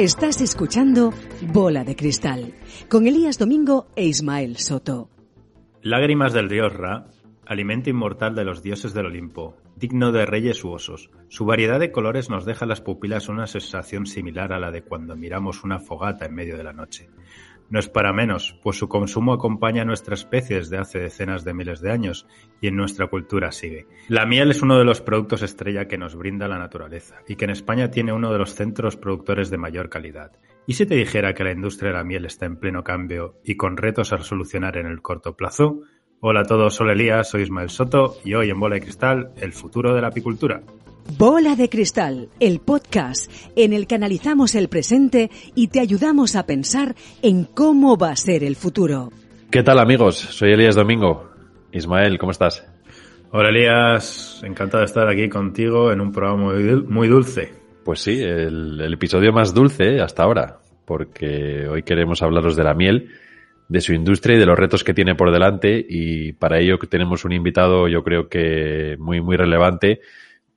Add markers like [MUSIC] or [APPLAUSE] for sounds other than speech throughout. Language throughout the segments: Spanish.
Estás escuchando Bola de Cristal con Elías Domingo e Ismael Soto. Lágrimas del dios Ra, alimento inmortal de los dioses del Olimpo, digno de reyes u osos. Su variedad de colores nos deja a las pupilas una sensación similar a la de cuando miramos una fogata en medio de la noche. No es para menos, pues su consumo acompaña a nuestra especie desde hace decenas de miles de años y en nuestra cultura sigue. La miel es uno de los productos estrella que nos brinda la naturaleza y que en España tiene uno de los centros productores de mayor calidad. ¿Y si te dijera que la industria de la miel está en pleno cambio y con retos a solucionar en el corto plazo? Hola a todos, soy Elías, soy Ismael Soto y hoy en Bola de Cristal, el futuro de la apicultura. Bola de Cristal, el podcast en el que analizamos el presente y te ayudamos a pensar en cómo va a ser el futuro. ¿Qué tal amigos? Soy Elías Domingo. Ismael, ¿cómo estás? Hola Elías, encantado de estar aquí contigo en un programa muy, dulce. Pues sí, el, el episodio más dulce hasta ahora, porque hoy queremos hablaros de la miel, de su industria y de los retos que tiene por delante y para ello tenemos un invitado yo creo que muy muy relevante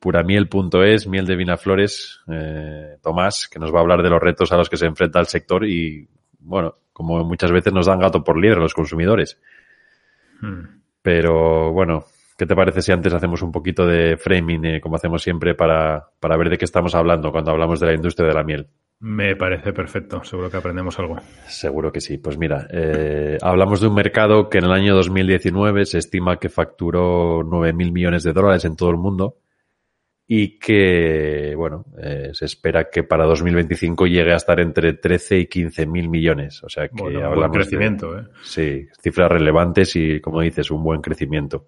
puramiel.es, miel de Vinaflores, eh, Tomás, que nos va a hablar de los retos a los que se enfrenta el sector y, bueno, como muchas veces nos dan gato por liebre los consumidores. Hmm. Pero, bueno, ¿qué te parece si antes hacemos un poquito de framing, eh, como hacemos siempre, para, para ver de qué estamos hablando cuando hablamos de la industria de la miel? Me parece perfecto, seguro que aprendemos algo. Seguro que sí. Pues mira, eh, hablamos de un mercado que en el año 2019 se estima que facturó 9.000 millones de dólares en todo el mundo y que, bueno, eh, se espera que para 2025 llegue a estar entre 13 y 15 mil millones. O sea que bueno, hablamos. Buen crecimiento, ¿eh? Sí, cifras relevantes y, como dices, un buen crecimiento.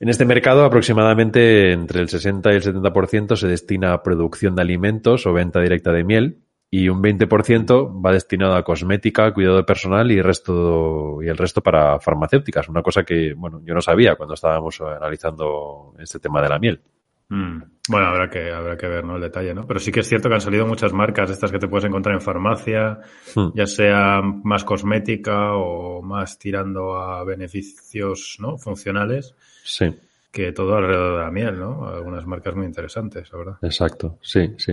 En este mercado, aproximadamente entre el 60 y el 70% se destina a producción de alimentos o venta directa de miel y un 20% va destinado a cosmética, cuidado personal y, resto, y el resto para farmacéuticas. Una cosa que, bueno, yo no sabía cuando estábamos analizando este tema de la miel. Mm. Bueno, habrá que, habrá que ver ¿no? el detalle, ¿no? Pero sí que es cierto que han salido muchas marcas, estas que te puedes encontrar en farmacia, hmm. ya sea más cosmética o más tirando a beneficios ¿no? funcionales. Sí. Que todo alrededor de la miel, ¿no? Algunas marcas muy interesantes, la verdad. Exacto, sí, sí.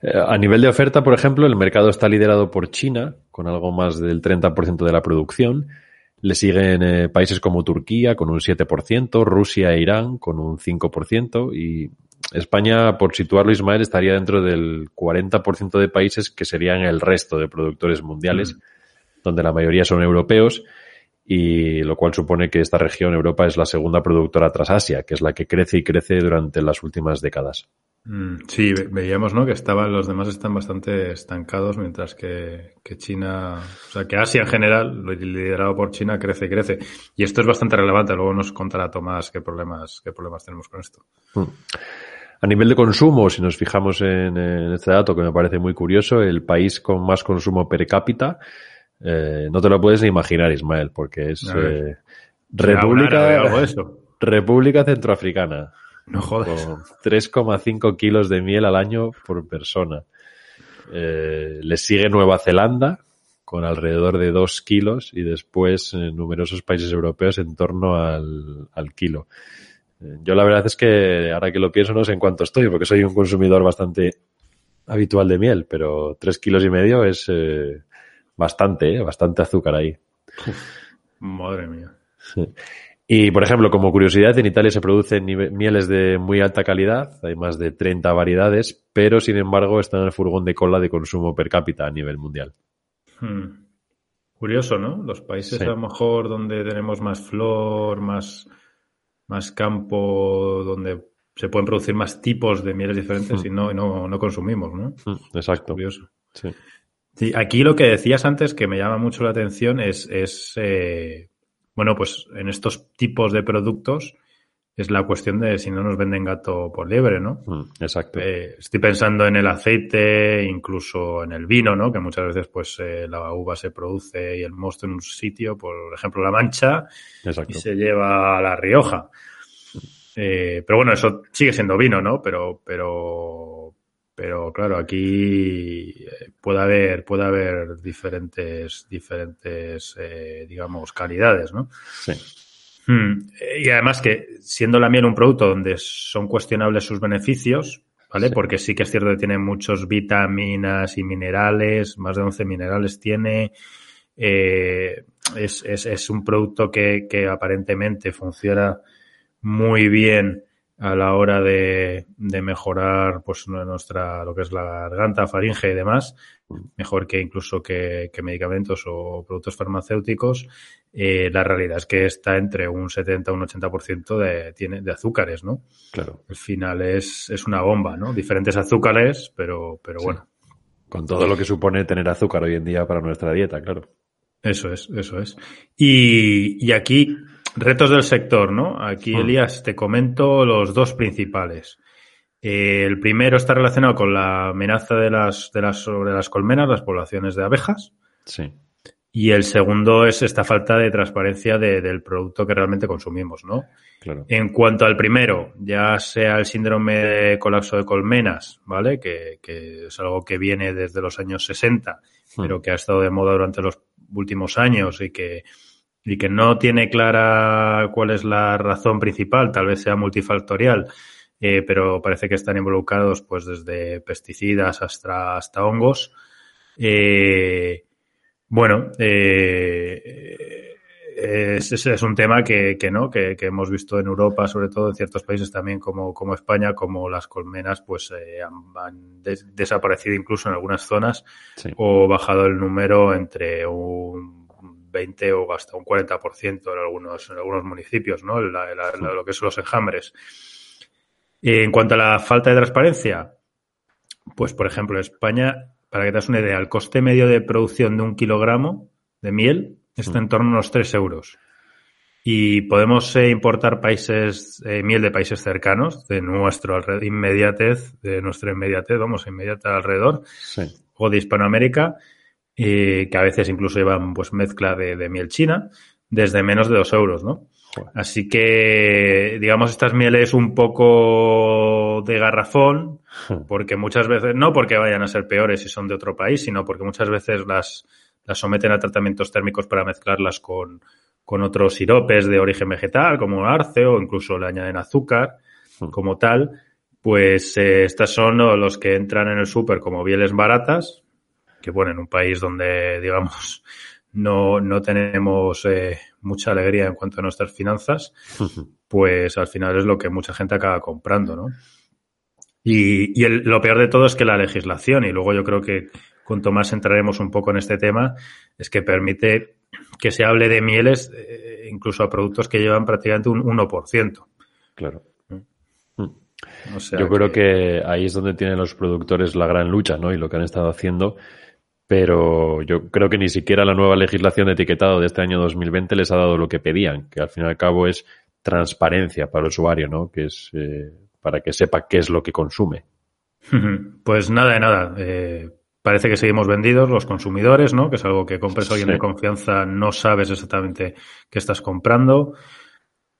Eh, a nivel de oferta, por ejemplo, el mercado está liderado por China, con algo más del 30% de la producción le siguen eh, países como Turquía con un 7%, Rusia e Irán con un 5% y España, por situarlo Ismael, estaría dentro del 40% de países que serían el resto de productores mundiales, mm. donde la mayoría son europeos y lo cual supone que esta región, Europa, es la segunda productora tras Asia, que es la que crece y crece durante las últimas décadas. Mm, sí, veíamos, ¿no? Que estaban, los demás están bastante estancados, mientras que, China, o sea, que Asia en general, liderado por China, crece y crece. Y esto es bastante relevante. Luego nos contará Tomás qué problemas, qué problemas tenemos con esto. Mm. A nivel de consumo, si nos fijamos en, este dato que me parece muy curioso, el país con más consumo per cápita, eh, no te lo puedes ni imaginar, Ismael, porque es eh, República, República Centroafricana. No jodas. 3,5 kilos de miel al año por persona. Eh, le sigue Nueva Zelanda con alrededor de 2 kilos y después en numerosos países europeos en torno al, kilo. Eh, yo la verdad es que ahora que lo pienso no sé en cuánto estoy porque soy un consumidor bastante habitual de miel, pero 3 kilos y medio es eh, bastante, bastante azúcar ahí. madre mía. Y, por ejemplo, como curiosidad, en Italia se producen mieles de muy alta calidad, hay más de 30 variedades, pero sin embargo están en el furgón de cola de consumo per cápita a nivel mundial. Hmm. Curioso, ¿no? Los países a lo mejor donde tenemos más flor, más, más campo, donde se pueden producir más tipos de mieles diferentes hmm. y no, no, no consumimos, ¿no? Hmm, exacto. curioso. Sí. Aquí lo que decías antes que me llama mucho la atención es, es eh, bueno, pues en estos tipos de productos es la cuestión de si no nos venden gato por liebre, ¿no? Mm, exacto. Eh, estoy pensando en el aceite, incluso en el vino, ¿no? Que muchas veces, pues, eh, la uva se produce y el mosto en un sitio, por ejemplo, La Mancha, y se lleva a La Rioja. Eh, pero bueno, eso sigue siendo vino, ¿no? Pero, pero, pero claro, aquí eh, puede haber, puede haber diferentes, diferentes, eh, digamos, calidades, ¿no? Sí. Hmm. Y además que siendo la miel un producto donde son cuestionables sus beneficios, ¿vale? Porque sí que es cierto que tiene muchos vitaminas y minerales, más de 11 minerales tiene. Eh, es, es, es, un producto que, que, aparentemente funciona muy bien a la hora de, de, mejorar pues nuestra lo que es la garganta, faringe y demás, mejor que incluso que, que medicamentos o productos farmacéuticos. Eh, la realidad es que está entre un 70 y un 80% de, tiene, de azúcares, ¿no? Claro. Al final es, es una bomba, ¿no? Diferentes azúcares, pero, pero bueno. Con todo lo que supone tener azúcar hoy en día para nuestra dieta, claro. Eso es, eso es. Y, y aquí, retos del sector, ¿no? Aquí, Hmm. Elías, te comento los dos principales. Eh, el primero está relacionado con la amenaza de las, de las, sobre las colmenas, las poblaciones de abejas. Sí. Y el segundo es esta falta de transparencia de, del producto que realmente consumimos, ¿no? Claro. En cuanto al primero, ya sea el síndrome de colapso de colmenas, ¿vale? Que, que es algo que viene desde los años 60, Hmm. pero que ha estado de moda durante los últimos años y que, y que no tiene clara cuál es la razón principal, tal vez sea multifactorial, eh, pero parece que están involucrados pues desde pesticidas hasta, hasta hongos. Eh, bueno, eh, es, es, es, un tema que, que no, que, que, hemos visto en Europa, sobre todo en ciertos países también como, como España, como las colmenas pues eh, han, han des desaparecido incluso en algunas zonas sí. o bajado el número entre un 20 o hasta un 40% en algunos, en algunos municipios, ¿no? La, la, la, lo que son los enjambres. En cuanto a la falta de transparencia, pues por ejemplo, España, para que te das una idea, el coste medio de producción de un kilogramo de miel está en torno a unos 3 euros. Y podemos eh, importar países, eh, miel de países cercanos, de nuestro inmediatez, de nuestra inmediatez, vamos, inmediata alrededor, sí. o de Hispanoamérica, eh, que a veces incluso llevan pues mezcla de, de, miel china, desde menos de 2 euros, ¿no? Así que, digamos, estas mieles un poco de garrafón, porque muchas veces, no porque vayan a ser peores si son de otro país, sino porque muchas veces las, las someten a tratamientos térmicos para mezclarlas con, con otros siropes de origen vegetal, como arce, o incluso le añaden azúcar como tal, pues eh, estas son los que entran en el súper como bieles baratas, que bueno, en un país donde, digamos, no, no tenemos eh, mucha alegría en cuanto a nuestras finanzas, pues al final es lo que mucha gente acaba comprando, ¿no? Y, y el, lo peor de todo es que la legislación, y luego yo creo que cuanto más entraremos un poco en este tema, es que permite que se hable de mieles eh, incluso a productos que llevan prácticamente un 1%. Claro. O sea Yo creo que... que... ahí es donde tienen los productores la gran lucha, ¿no? Y lo que han estado haciendo. Pero yo creo que ni siquiera la nueva legislación de etiquetado de este año 2020 les ha dado lo que pedían, que al fin y al cabo es transparencia para el usuario, ¿no? Que es eh, para que sepa qué es lo que consume. [LAUGHS] Pues nada de nada. Eh, parece que seguimos vendidos los consumidores, ¿no? Que es algo que compres a alguien sí. de confianza, no sabes exactamente qué estás comprando.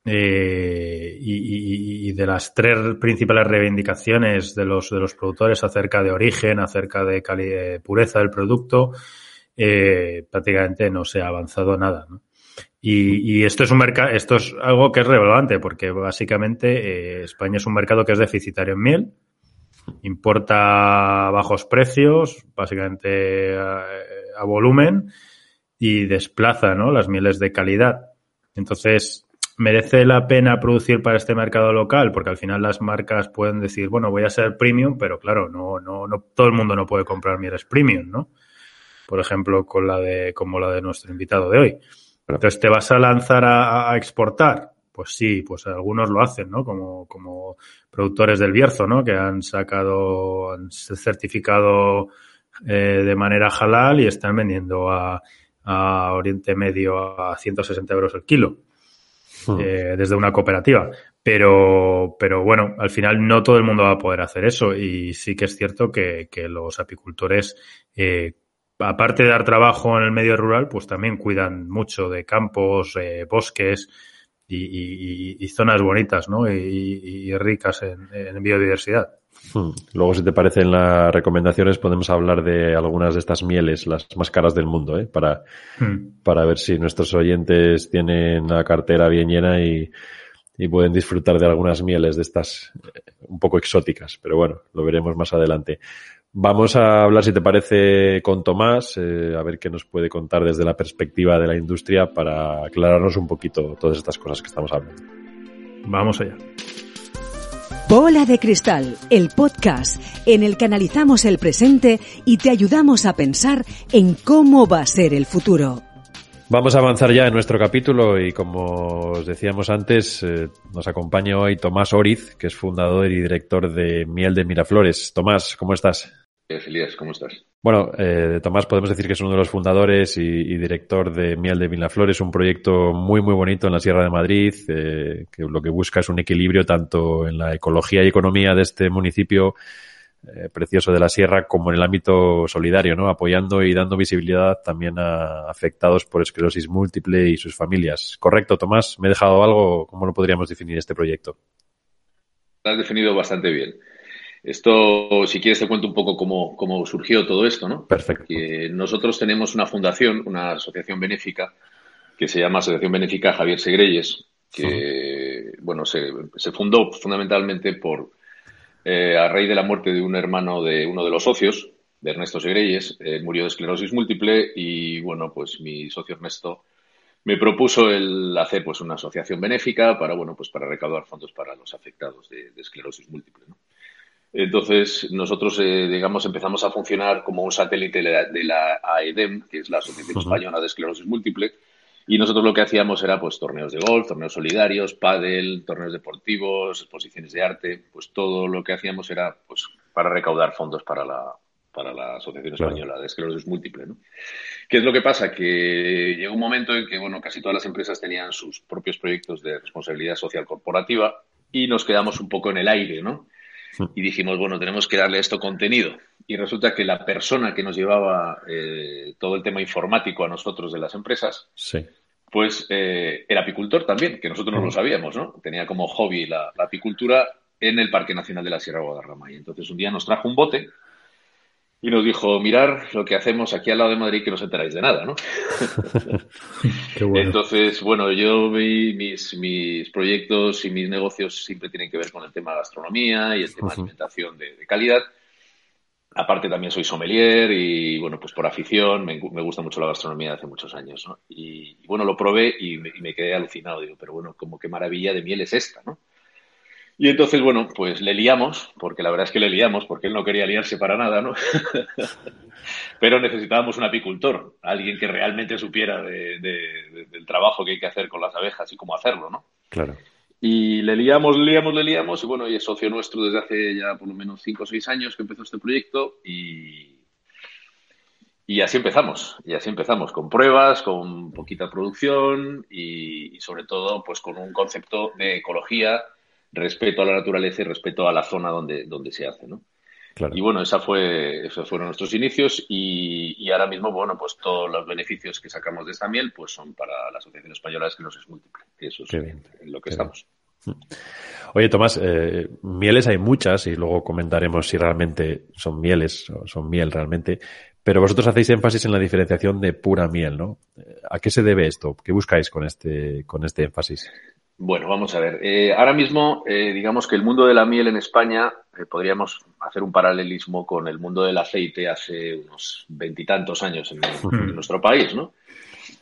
Eh, y, y, y, de las tres principales reivindicaciones de los, de los productores acerca de origen, acerca de, de pureza del producto, eh, prácticamente no se ha avanzado nada. ¿no? Y, y, esto es un mercado, esto es algo que es relevante porque básicamente eh, España es un mercado que es deficitario en miel, importa a bajos precios, básicamente a, a volumen y desplaza ¿no? las mieles de calidad. Entonces, merece la pena producir para este mercado local, porque al final las marcas pueden decir, bueno, voy a ser premium, pero claro, no, no, no, todo el mundo no puede comprar mieles premium, ¿no? Por ejemplo, con la de, como la de nuestro invitado de hoy. Entonces, ¿te vas a lanzar a, a exportar? Pues sí, pues algunos lo hacen, ¿no? Como, como productores del Bierzo, ¿no? Que han sacado, han certificado eh, de manera halal y están vendiendo a, a Oriente Medio a 160 euros el kilo eh, desde una cooperativa. Pero, pero bueno, al final no todo el mundo va a poder hacer eso y sí que es cierto que, los apicultores, eh, aparte de dar trabajo en el medio rural, pues también cuidan mucho de campos, eh, bosques y, y, zonas bonitas, ¿no? Y, ricas en biodiversidad. Hmm. Luego, si te parecen las recomendaciones, podemos hablar de algunas de estas mieles, las más caras del mundo, ¿eh? para, hmm. para ver si nuestros oyentes tienen la cartera bien llena y, y pueden disfrutar de algunas mieles de estas eh, un poco exóticas, pero bueno, lo veremos más adelante. Vamos a hablar, si te parece, con Tomás, eh, a ver qué nos puede contar desde la perspectiva de la industria para aclararnos un poquito todas estas cosas que estamos hablando. Vamos allá. Bola de Cristal, el podcast en el que analizamos el presente y te ayudamos a pensar en cómo va a ser el futuro. Vamos a avanzar ya en nuestro capítulo y como os decíamos antes, eh, nos acompaña hoy Tomás Oriz, que es fundador y director de Miel de Miraflores. Tomás, ¿cómo estás? Elías, ¿cómo estás? Bueno, eh, Tomás podemos decir que es uno de los fundadores y, director de Miel de Miraflores, un proyecto muy muy bonito en la Sierra de Madrid, eh, que lo que busca es un equilibrio tanto en la ecología y economía de este municipio eh, precioso de la sierra como en el ámbito solidario, ¿no? Apoyando y dando visibilidad también a afectados por esclerosis múltiple y sus familias. ¿Correcto, Tomás? ¿Me he dejado algo? ¿Cómo lo podríamos definir este proyecto? Lo has definido bastante bien. Esto, si quieres, te cuento un poco cómo, surgió todo esto, ¿no? Perfecto. nosotros tenemos una fundación, una asociación benéfica, que se llama Asociación Benéfica Javier Segreyes, que, bueno, se, fundó fundamentalmente por, eh, a raíz de la muerte de un hermano de uno de los socios, de Ernesto Segreyes, murió de esclerosis múltiple y, bueno, pues mi socio Ernesto me propuso el hacer pues una asociación benéfica para, bueno, pues para recaudar fondos para los afectados de, de esclerosis múltiple, ¿no? Entonces, nosotros, eh, digamos, empezamos a funcionar como un satélite de la, AEDEM, que es la Asociación Española de Esclerosis Múltiple, y nosotros lo que hacíamos era, pues, torneos de golf, torneos solidarios, pádel, torneos deportivos, exposiciones de arte, pues todo lo que hacíamos era, pues, para recaudar fondos para la, para la Asociación Española de Esclerosis Múltiple, ¿no? ¿Qué es lo que pasa? Que llegó un momento en que, bueno, casi todas las empresas tenían sus propios proyectos de responsabilidad social corporativa y nos quedamos un poco en el aire, ¿no? Y dijimos, bueno, tenemos que darle esto contenido. Y resulta que la persona que nos llevaba eh, todo el tema informático a nosotros de las empresas, pues eh, era apicultor también, que nosotros no lo sabíamos, ¿no? Tenía como hobby la, la, apicultura en el Parque Nacional de la Sierra Guadarrama. Y entonces un día nos trajo un bote y nos dijo, mirar lo que hacemos aquí al lado de Madrid que no os enteráis de nada, ¿no? [LAUGHS] Entonces, bueno, yo vi mis, mis proyectos y mis negocios siempre tienen que ver con el tema de gastronomía y el tema de alimentación de, calidad. Aparte también soy sommelier y, bueno, pues por afición me, gusta mucho la gastronomía de hace muchos años, ¿no? Y, bueno, lo probé y me, y me, quedé alucinado. Digo, pero bueno, como qué maravilla de miel es esta, ¿no? Y entonces, bueno, pues le liamos, porque la verdad es que le liamos, porque él no quería liarse para nada, ¿no? [LAUGHS] Pero necesitábamos un apicultor, alguien que realmente supiera del trabajo que hay que hacer con las abejas y cómo hacerlo, ¿no? Claro. Y le liamos, le liamos, le liamos, y bueno, y es socio nuestro desde hace ya por lo menos cinco o seis años que empezó este proyecto y, y así empezamos, y así empezamos, con pruebas, con poquita producción y, y sobre todo pues con un concepto de ecología respeto a la naturaleza y respeto a la zona donde, donde se hace, ¿no? Y bueno, esa fue, esos fueron nuestros inicios y, ahora mismo, bueno, pues todos los beneficios que sacamos de esta miel pues son para la Asociación Española de Esclerosis Múltiple. Eso es en lo que estamos. Oye, Tomás, eh, mieles hay muchas y luego comentaremos si realmente son mieles o son miel realmente, pero vosotros hacéis énfasis en la diferenciación de pura miel, ¿no? ¿A qué se debe esto? ¿Qué buscáis con este, con este énfasis? Bueno, vamos a ver. Eh, ahora mismo, eh, digamos que el mundo de la miel en España, eh, podríamos hacer un paralelismo con el mundo del aceite hace unos veintitantos años en, [LAUGHS] nuestro país, ¿no?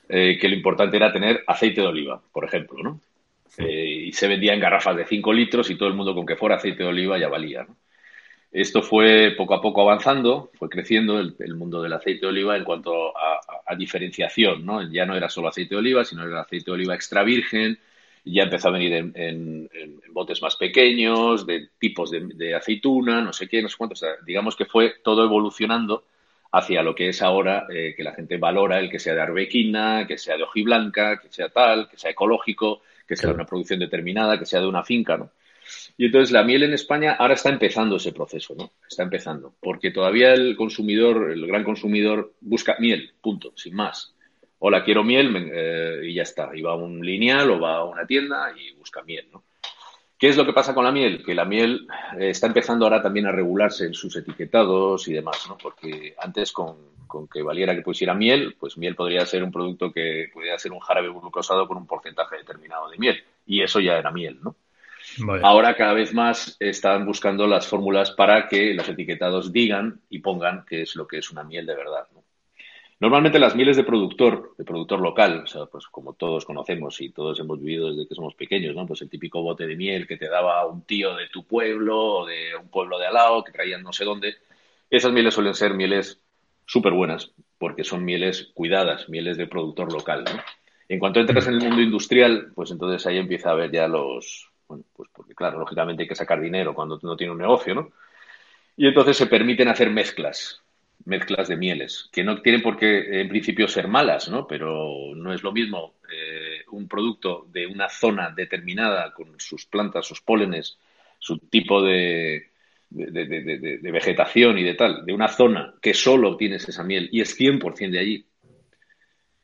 que lo importante era tener aceite de oliva, por ejemplo, ¿no? y se vendía en garrafas de 5 litros y todo el mundo con que fuera aceite de oliva ya valía, ¿no? Esto fue poco a poco avanzando, fue creciendo el, mundo del aceite de oliva en cuanto a, diferenciación, ¿no? Ya no era solo aceite de oliva, sino era aceite de oliva extra virgen, ya empezó a venir en, botes más pequeños, de tipos de, aceituna, no sé qué, no sé cuánto. digamos que fue todo evolucionando hacia lo que es ahora eh, que la gente valora el que sea de arbequina, que sea de hojiblanca, que sea tal, que sea ecológico, que sea de una producción determinada, que sea de una finca, ¿no? Y entonces la miel en España ahora está empezando ese proceso, ¿no? Está empezando, porque todavía el consumidor, el gran consumidor, busca miel, punto, sin más hola, quiero miel, eh, y ya está. Y va a un lineal o va a una tienda y busca miel, ¿no? ¿Qué es lo que pasa con la miel? Que la miel eh, está empezando ahora también a regularse en sus etiquetados y demás, ¿no? Porque antes con, que valiera que pusiera miel, pues miel podría ser un producto que podría ser un jarabe glucosado con un porcentaje determinado de miel. Y eso ya era miel, ¿no? Ahora cada vez más están buscando las fórmulas para que los etiquetados digan y pongan qué es lo que es una miel de verdad, ¿no? Normalmente las mieles de productor, de productor local, o sea, pues como todos conocemos y todos hemos vivido desde que somos pequeños, ¿no? Pues el típico bote de miel que te daba un tío de tu pueblo o de un pueblo de al lado que traían no sé dónde. Esas mieles suelen ser mieles súper buenas porque son mieles cuidadas, mieles de productor local, ¿no? En cuanto entras en el mundo industrial, pues entonces ahí empieza a haber ya los, bueno, pues porque claro, lógicamente hay que sacar dinero cuando uno tiene un negocio, ¿no? Y entonces se permiten hacer mezclas mezclas de mieles, que no tienen por qué en principio ser malas, ¿no? Pero no es lo mismo eh, un producto de una zona determinada con sus plantas, sus pólenes, su tipo de, de, vegetación y de tal, de una zona que solo obtienes esa miel y es 100% de allí,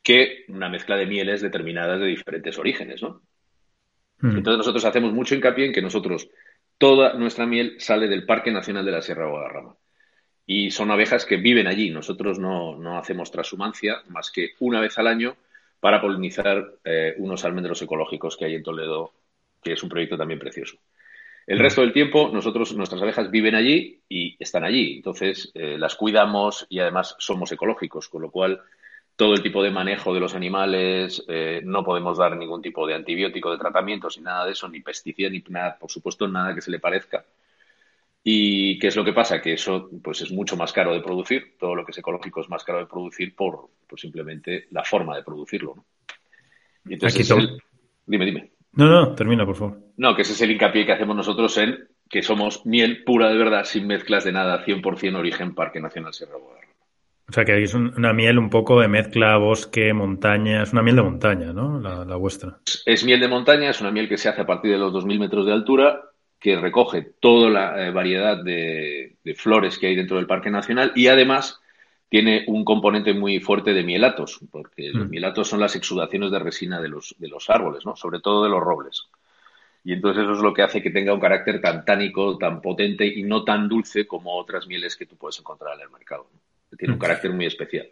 que una mezcla de mieles determinadas de diferentes orígenes, ¿no? Hmm. Entonces nosotros hacemos mucho hincapié en que nosotros, toda nuestra miel sale del Parque Nacional de la Sierra Guadarrama y son abejas que viven allí. Nosotros no, hacemos transhumancia más que una vez al año para polinizar eh, unos almendros ecológicos que hay en Toledo, que es un proyecto también precioso. El resto del tiempo, nosotros, nuestras abejas viven allí y están allí. Entonces, eh, las cuidamos y además somos ecológicos, con lo cual todo el tipo de manejo de los animales, eh, no podemos dar ningún tipo de antibiótico, de tratamientos, ni nada de eso, ni pesticida, ni nada, por supuesto, nada que se le parezca ¿Y qué es lo que pasa? Que eso pues es mucho más caro de producir, todo lo que es ecológico es más caro de producir por, simplemente la forma de producirlo. ¿no? Y entonces Dime, dime. No, no, termina, por favor. No, que ese es el hincapié que hacemos nosotros en que somos miel pura de verdad, sin mezclas de nada, 100% origen Parque Nacional Sierra Guadarrama. O sea, que es una miel un poco de mezcla bosque, montaña, es una miel de montaña, ¿no? La, la vuestra. Es miel de montaña, es una miel que se hace a partir de los 2.000 metros de altura que recoge toda la eh, variedad de, flores que hay dentro del Parque Nacional y además tiene un componente muy fuerte de mielatos, porque los mm. mielatos son las exudaciones de resina de los, de los árboles, ¿no? sobre todo de los robles. Y entonces eso es lo que hace que tenga un carácter tan tánico, tan potente y no tan dulce como otras mieles que tú puedes encontrar en el mercado. Tiene un mm. carácter muy especial.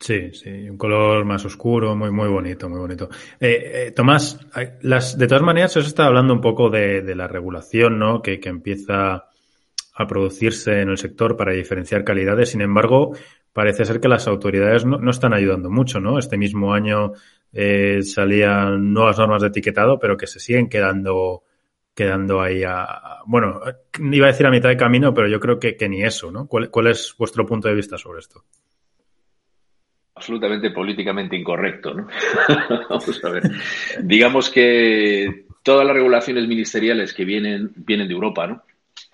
Sí, sí, un color más oscuro, muy, muy bonito, muy bonito. Eh, eh, Tomás, las, de todas maneras, os está hablando un poco de, la regulación, ¿no? Que, empieza a producirse en el sector para diferenciar calidades. Sin embargo, parece ser que las autoridades no, están ayudando mucho, ¿no? Este mismo año eh, salían nuevas normas de etiquetado, pero que se siguen quedando quedando ahí a, bueno, iba a decir a mitad de camino, pero yo creo que, que ni eso, ¿no? ¿Cuál es vuestro punto de vista sobre esto? Absolutamente políticamente incorrecto, ¿no? [LAUGHS] Vamos a ver. Digamos que todas las regulaciones ministeriales que vienen, vienen de Europa, ¿no?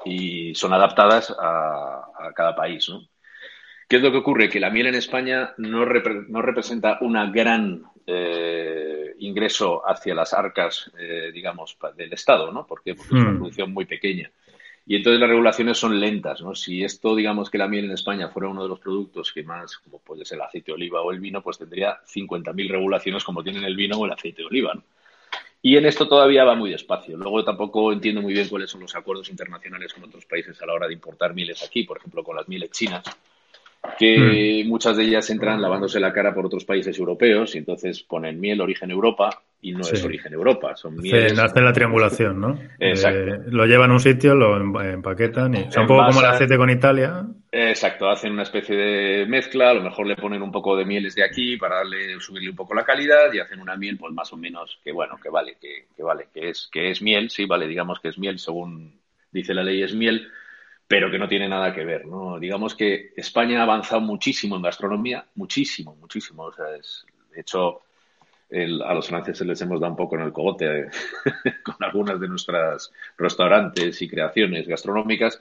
Y son adaptadas a, cada país, ¿no? ¿Qué es lo que ocurre? Que la miel en España no, representa una gran eh, ingreso hacia las arcas, eh, digamos, del Estado, ¿no? ¿Por qué? Porque es una hmm. producción muy pequeña. Y entonces las regulaciones son lentas, ¿no? Si esto, digamos que la miel en España fuera uno de los productos que más, como puede ser el aceite de oliva o el vino, pues tendría 50.000 regulaciones como tienen el vino o el aceite de oliva, ¿no? Y en esto todavía va muy despacio. Luego tampoco entiendo muy bien cuáles son los acuerdos internacionales con otros países a la hora de importar mieles aquí, por ejemplo, con las mieles chinas, que hmm. muchas de ellas entran lavándose la cara por otros países europeos y entonces ponen miel origen Europa y no es origen Europa. Son mieles... Hace la triangulación, ¿no? [LAUGHS] Exacto. Eh, lo llevan a un sitio, lo empaquetan y... O un poco como el aceite con Italia. Exacto, hacen una especie de mezcla, a lo mejor le ponen un poco de mieles de aquí para darle, subirle un poco la calidad y hacen una miel pues más o menos que bueno, que vale, que, que vale, que es, que es miel, sí, vale, digamos que es miel según dice la ley es miel, pero que no tiene nada que ver, ¿no? Digamos que España ha avanzado muchísimo en gastronomía, muchísimo, muchísimo. O sea, es, de hecho, a los franceses les hemos dado un poco en el cogote [LAUGHS] con algunas de nuestras restaurantes y creaciones gastronómicas,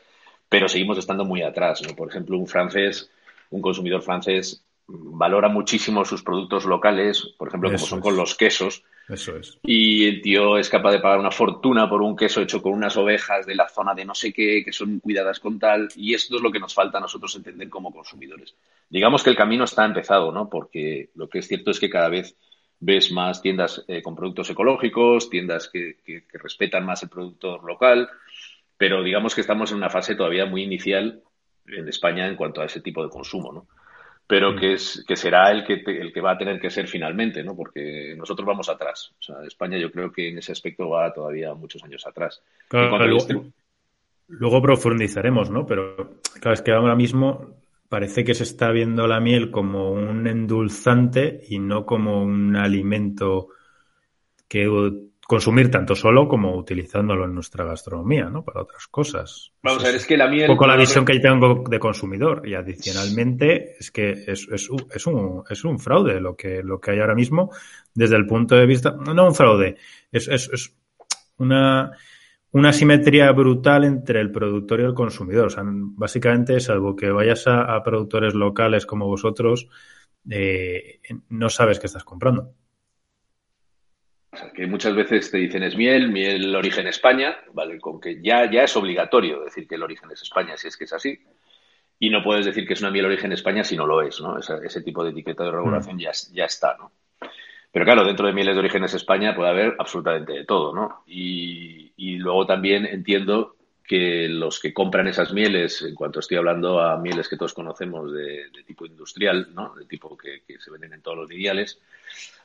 pero seguimos estando muy atrás. ¿no? Por ejemplo, un francés, un consumidor francés valora muchísimo sus productos locales, por ejemplo, como son con los quesos. Eso es. Y el tío es capaz de pagar una fortuna por un queso hecho con unas ovejas de la zona de no sé qué, que son cuidadas con tal. Y esto es lo que nos falta a nosotros entender como consumidores. Digamos que el camino está empezado, ¿no? Porque lo que es cierto es que cada vez ves más tiendas eh, con productos ecológicos, tiendas que, que, respetan más el productor local, pero digamos que estamos en una fase todavía muy inicial en España en cuanto a ese tipo de consumo, ¿no? Pero mm. que, es, que será el que, el que va a tener que ser finalmente, ¿no? Porque nosotros vamos atrás. O sea, España yo creo que en ese aspecto va todavía muchos años atrás. luego, luego profundizaremos, ¿no? Pero claro, es que ahora mismo parece que se está viendo la miel como un endulzante y no como un alimento que consumir tanto solo como utilizándolo en nuestra gastronomía, ¿no? Para otras cosas. Vamos a ver, es que la miel... Un poco la visión que tengo de consumidor y adicionalmente es que es, es, es, un, es un fraude lo que, lo que hay ahora mismo desde el punto de vista... No un fraude, es, es, es una una simetría brutal entre el productor y el consumidor. O sea, básicamente, salvo que vayas a, productores locales como vosotros, eh, no sabes qué estás comprando. O sea, que muchas veces te dicen es miel, miel origen España, ¿vale? Con que ya, ya es obligatorio decir que el origen es España, si es que es así. Y no puedes decir que es una miel origen España si no lo es, ¿no? ese tipo de etiqueta de regulación mm. ya, ya está, ¿no? Pero claro, dentro de mieles de orígenes España puede haber absolutamente de todo, ¿no? Y, luego también entiendo que los que compran esas mieles, en cuanto estoy hablando a mieles que todos conocemos de, tipo industrial, ¿no? De tipo que, se venden en todos los lineales,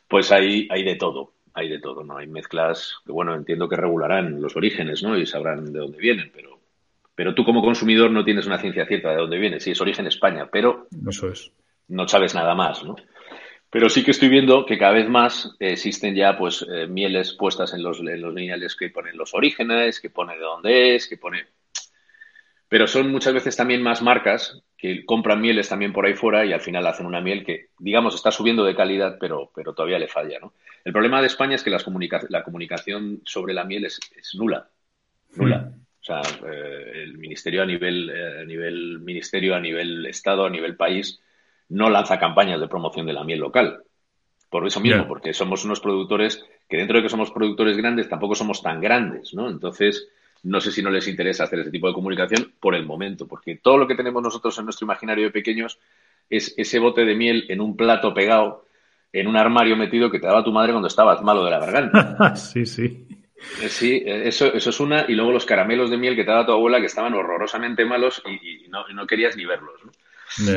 pues hay, hay de todo, hay de todo, ¿no? Hay mezclas que, bueno, entiendo que regularán los orígenes, ¿no? Y sabrán de dónde vienen, pero, pero tú como consumidor no tienes una ciencia cierta de dónde viene. Sí, es origen España, pero... Eso es. No sabes nada más, ¿no? Pero sí que estoy viendo que cada vez más existen ya pues eh, mieles puestas en los, en los lineales que ponen los orígenes, que pone de dónde es, que pone... Pero son muchas veces también más marcas que compran mieles también por ahí fuera y al final hacen una miel que, digamos, está subiendo de calidad, pero, pero todavía le falla, ¿no? El problema de España es que las la comunicación sobre la miel es, nula. Nula. Mm. O sea, eh, el ministerio a nivel, eh, a nivel ministerio, a nivel Estado, a nivel país, no lanza campañas de promoción de la miel local. Por eso mismo, porque somos unos productores que dentro de que somos productores grandes, tampoco somos tan grandes, ¿no? Entonces, no sé si no les interesa hacer ese tipo de comunicación por el momento, porque todo lo que tenemos nosotros en nuestro imaginario de pequeños es ese bote de miel en un plato pegado, en un armario metido que te daba tu madre cuando estabas malo de la garganta. [LAUGHS] sí, sí. Eh, sí, eso, eso es una. Y luego los caramelos de miel que te daba tu abuela que estaban horrorosamente malos y, no, y no, querías ni verlos. ¿no?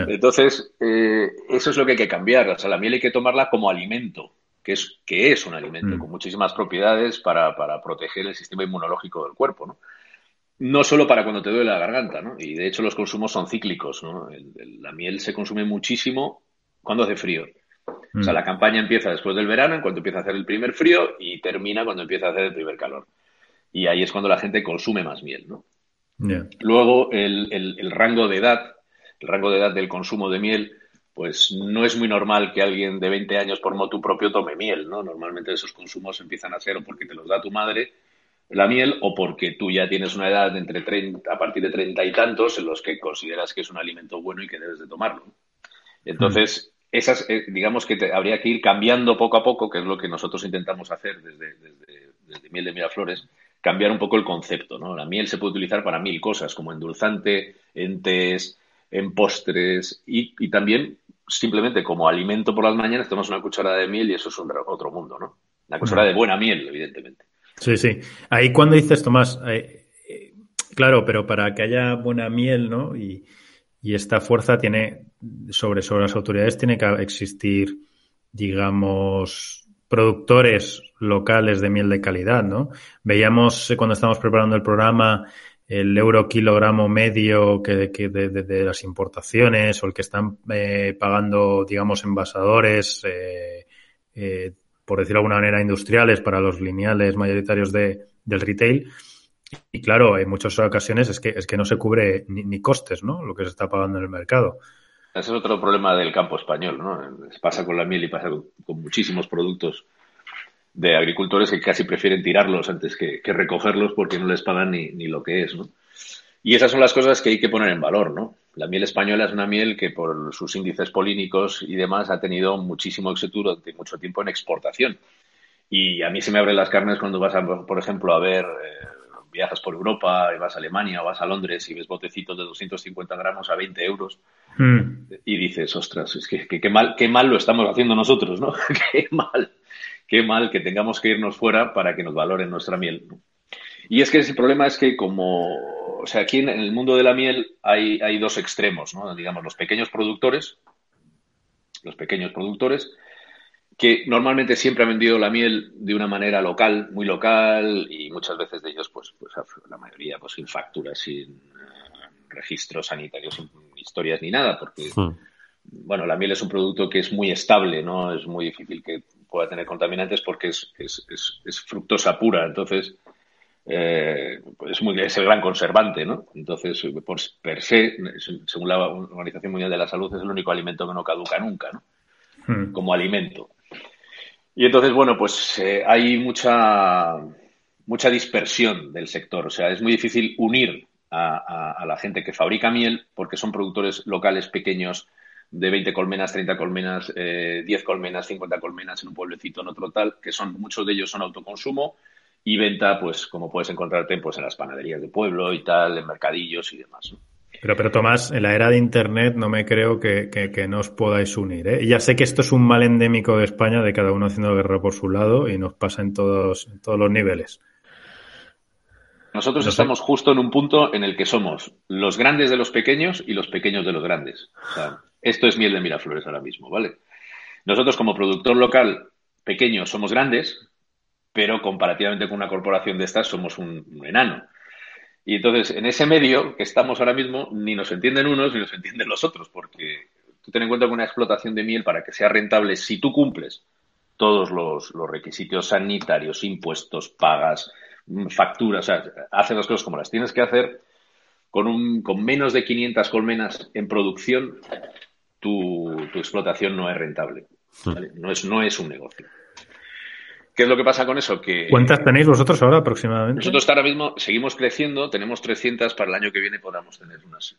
Entonces, eh, eso es lo que hay que cambiar. O sea, la miel hay que tomarla como alimento, que es, que es un alimento, mm. con muchísimas propiedades para, para, proteger el sistema inmunológico del cuerpo, ¿no? No solo para cuando te duele la garganta, ¿no? Y de hecho los consumos son cíclicos, ¿no? la miel se consume muchísimo cuando hace frío. O sea, mm. la campaña empieza después del verano, en cuanto empieza a hacer el primer frío, y termina cuando empieza a hacer el primer calor. Y ahí es cuando la gente consume más miel, ¿no? Luego, el, el, rango de edad el rango de edad del consumo de miel, pues no es muy normal que alguien de 20 años por motu propio tome miel, ¿no? Normalmente esos consumos empiezan a ser o porque te los da tu madre la miel o porque tú ya tienes una edad de entre 30, a partir de 30 y tantos en los que consideras que es un alimento bueno y que debes de tomarlo. Entonces, esas, eh, digamos que habría que ir cambiando poco a poco, que es lo que nosotros intentamos hacer desde, desde, desde Miel de Miraflores, cambiar un poco el concepto, ¿no? La miel se puede utilizar para mil cosas, como endulzante, en tés, en postres y, también simplemente como alimento por las mañanas tomas una cucharada de miel y eso es otro mundo, ¿no? La cucharada de buena miel, evidentemente. Sí, sí. Ahí cuando dices, Tomás, eh, eh, claro, pero para que haya buena miel, ¿no? Y, esta fuerza tiene, sobre, sobre las autoridades, tiene que existir, digamos, productores locales de miel de calidad, ¿no? Veíamos eh, cuando estábamos preparando el programa el euro kilogramo medio que, de, las importaciones o el que están eh, pagando, digamos, envasadores, eh, eh, por decirlo de alguna manera, industriales para los lineales mayoritarios de, del retail. Y claro, en muchas ocasiones es que, es que no se cubre ni, costes, ¿no? Lo que se está pagando en el mercado. Ese es otro problema del campo español, ¿no? Pasa con la miel y pasa con muchísimos productos de agricultores que casi prefieren tirarlos antes que, recogerlos porque no les pagan ni, ni, lo que es, ¿no? Y esas son las cosas que hay que poner en valor, ¿no? La miel española es una miel que por sus índices polínicos y demás ha tenido muchísimo éxito durante mucho tiempo en exportación. Y a mí se me abren las carnes cuando vas, a, por ejemplo, a ver, eh, viajas por Europa, y vas a Alemania o vas a Londres y ves botecitos de 250 gramos a 20 euros hmm. y dices, ostras, es que, que, mal, qué mal lo estamos haciendo nosotros, ¿no? [LAUGHS] qué mal qué mal que tengamos que irnos fuera para que nos valoren nuestra miel. Y es que el problema es que como, o sea, aquí en el mundo de la miel hay, hay dos extremos, ¿no? Digamos, los pequeños productores, los pequeños productores, que normalmente siempre han vendido la miel de una manera local, muy local, y muchas veces de ellos, pues, pues la mayoría, pues sin facturas, sin eh, registros sanitarios, sin historias ni nada, porque, hmm. bueno, la miel es un producto que es muy estable, ¿no? Es muy difícil que pueda tener contaminantes porque es, es, es, fructosa pura, entonces eh, es, muy, es el gran conservante, ¿no? Entonces, por per se, según la Organización Mundial de la Salud, es el único alimento que no caduca nunca, ¿no? Hmm. Como alimento. Y entonces, bueno, pues eh, hay mucha, mucha dispersión del sector. O sea, es muy difícil unir a, a, la gente que fabrica miel porque son productores locales pequeños de 20 colmenas, 30 colmenas, eh, 10 colmenas, 50 colmenas en un pueblecito, en otro tal, que son muchos de ellos son autoconsumo y venta, pues como puedes encontrarte pues, en las panaderías de pueblo y tal, en mercadillos y demás. Pero, pero Tomás, en la era de Internet no me creo que, que, no os podáis unir. ¿eh? Ya sé que esto es un mal endémico de España, de cada uno haciendo guerra por su lado y nos pasa en todos, en todos los niveles. Nosotros estamos justo en un punto en el que somos los grandes de los pequeños y los pequeños de los grandes. O sea, esto es miel de Miraflores ahora mismo, ¿vale? Nosotros como productor local pequeño somos grandes, pero comparativamente con una corporación de estas somos un, enano. Y entonces, en ese medio que estamos ahora mismo, ni nos entienden unos ni nos entienden los otros, porque tú ten en cuenta que una explotación de miel, para que sea rentable, si tú cumples todos los, requisitos sanitarios, impuestos, pagas, mm, facturas, o sea, haces las cosas como las tienes que hacer, con, un, con menos de 500 colmenas en producción, tu, explotación no es rentable. Hmm. No, es, no es un negocio. ¿Qué es lo que pasa con eso? Que, ¿Cuántas tenéis vosotros ahora aproximadamente? Nosotros ahora mismo seguimos creciendo, tenemos 300, para el año que viene podamos tener unas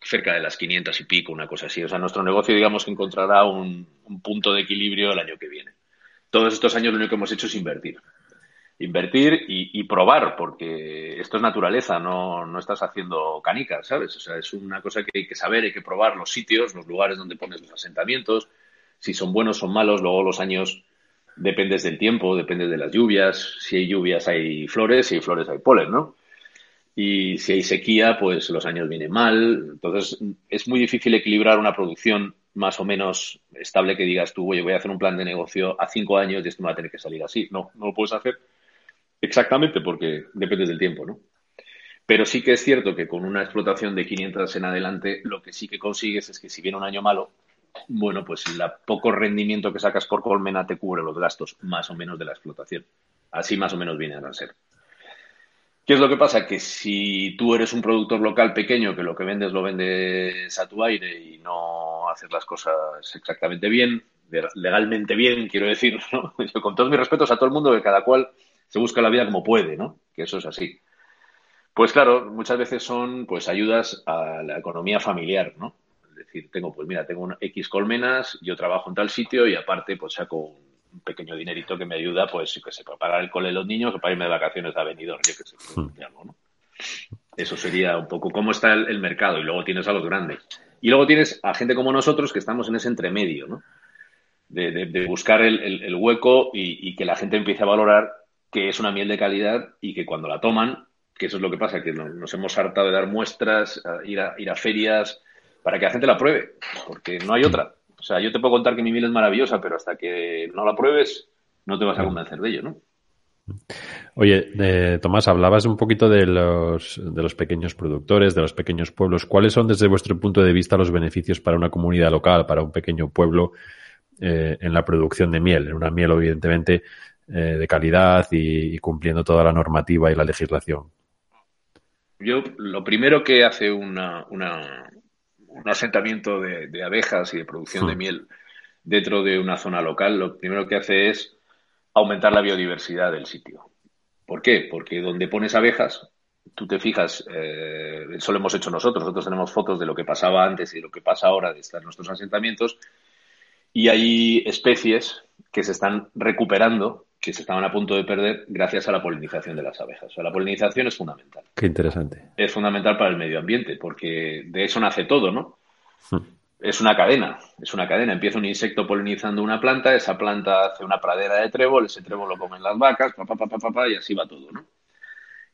cerca de las 500 y pico, una cosa así. O sea, nuestro negocio, digamos, que encontrará un, un punto de equilibrio el año que viene. Todos estos años lo único que hemos hecho es invertir invertir y, probar, porque esto es naturaleza, no, no estás haciendo canicas, ¿sabes? O sea, es una cosa que hay que saber, hay que probar los sitios, los lugares donde pones los asentamientos, si son buenos o malos, luego los años dependes del tiempo, dependes de las lluvias, si hay lluvias hay flores, si hay flores hay polen, ¿no? Y si hay sequía, pues los años vienen mal. Entonces, es muy difícil equilibrar una producción más o menos estable que digas tú, oye, voy a hacer un plan de negocio a cinco años y esto me va a tener que salir así. No, no lo puedes hacer Exactamente, porque depende del tiempo, ¿no? Pero sí que es cierto que con una explotación de 500 en adelante, lo que sí que consigues es que si viene un año malo, bueno, pues el poco rendimiento que sacas por colmena te cubre los gastos más o menos de la explotación. Así más o menos viene a ser. ¿Qué es lo que pasa? Que si tú eres un productor local pequeño que lo que vendes lo vendes a tu aire y no haces las cosas exactamente bien, legalmente bien, quiero decir, ¿no? [LAUGHS] Con todos mis respetos a todo el mundo, que cada cual se busca la vida como puede, ¿no? Que eso es así. Pues claro, muchas veces son pues ayudas a la economía familiar, ¿no? Es decir, tengo, pues mira, tengo X colmenas, yo trabajo en tal sitio y aparte pues saco un pequeño dinerito que me ayuda, pues que se para pagar el cole de los niños o para irme de vacaciones a Benidorm, yo que sé, pues, hmm. ¿no? Eso sería un poco cómo está el, mercado y luego tienes a los grandes. Y luego tienes a gente como nosotros que estamos en ese entremedio, ¿no? De, buscar el, hueco y, y, que la gente empiece a valorar que es una miel de calidad y que cuando la toman, que eso es lo que pasa, que nos, hemos hartado de dar muestras, ir, a, ir a ferias, para que la gente la pruebe, porque no hay otra. O sea, yo te puedo contar que mi miel es maravillosa, pero hasta que no la pruebes, no te vas a convencer de ello, ¿no? Oye, eh, Tomás, hablabas un poquito de los, de los pequeños productores, de los pequeños pueblos. ¿Cuáles son, desde vuestro punto de vista, los beneficios para una comunidad local, para un pequeño pueblo eh, en la producción de miel? En una miel, evidentemente, eh, de calidad y, cumpliendo toda la normativa y la legislación? Yo, lo primero que hace una, un asentamiento de, abejas y de producción de hmm. miel dentro de una zona local, lo primero que hace es aumentar la biodiversidad del sitio. ¿Por qué? Porque donde pones abejas, tú te fijas, eh, eso lo hemos hecho nosotros, nosotros tenemos fotos de lo que pasaba antes y lo que pasa ahora de estar en nuestros asentamientos, y hay especies que se están recuperando que se estaban a punto de perder gracias a la polinización de las abejas. O sea, la polinización es fundamental. Qué interesante. Es fundamental para el medio ambiente, porque de eso nace todo, ¿no? Hmm. es una cadena, es una cadena. Empieza un insecto polinizando una planta, esa planta hace una pradera de trébol, ese trébol lo comen las vacas, pa, pa, pa, pa, y así va todo, ¿no?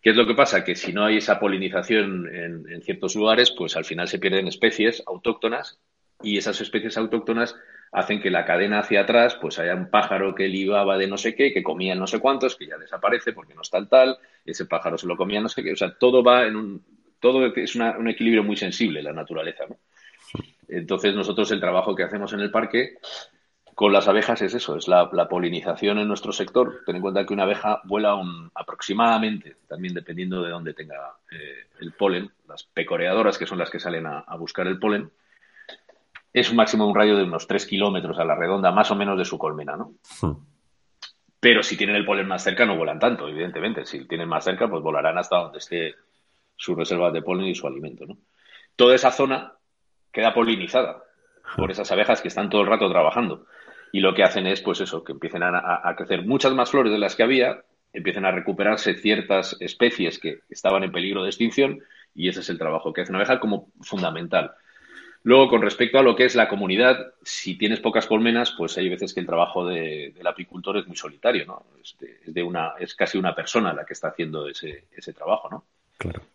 ¿Qué es lo que pasa? Que si no hay esa polinización en, en, ciertos lugares, pues al final se pierden especies autóctonas y esas especies autóctonas hacen que la cadena hacia atrás, pues haya un pájaro que libaba de no sé qué, que comía no sé cuántos, que ya desaparece porque no está el tal, ese pájaro se lo comía no sé qué, o sea, todo va en un, todo es un equilibrio muy sensible la naturaleza. Entonces nosotros el trabajo que hacemos en el parque con las abejas es eso, es la, polinización en nuestro sector. Ten en cuenta que una abeja vuela aproximadamente, también dependiendo de dónde tenga eh, el polen, las pecoreadoras, que son las que salen a, buscar el polen, es un máximo de un radio de unos 3 kilómetros a la redonda, más o menos de su colmena, ¿no? Hmm. Pero si tienen el polen más cerca, no vuelan tanto, evidentemente. Si tienen más cerca, pues volarán hasta donde esté su reserva de polen y su alimento, ¿no? Toda esa zona queda polinizada por esas abejas que están todo el rato trabajando. Y lo que hacen es, pues eso, que empiecen a, crecer muchas más flores de las que había, empiecen a recuperarse ciertas especies que estaban en peligro de extinción, y ese es el trabajo que hace una abeja como fundamental. Luego, con respecto a lo que es la comunidad, si tienes pocas colmenas, pues hay veces que el trabajo del apicultor es muy solitario, ¿no? Es, de, una, es casi una persona la que está haciendo ese, ese trabajo, ¿no?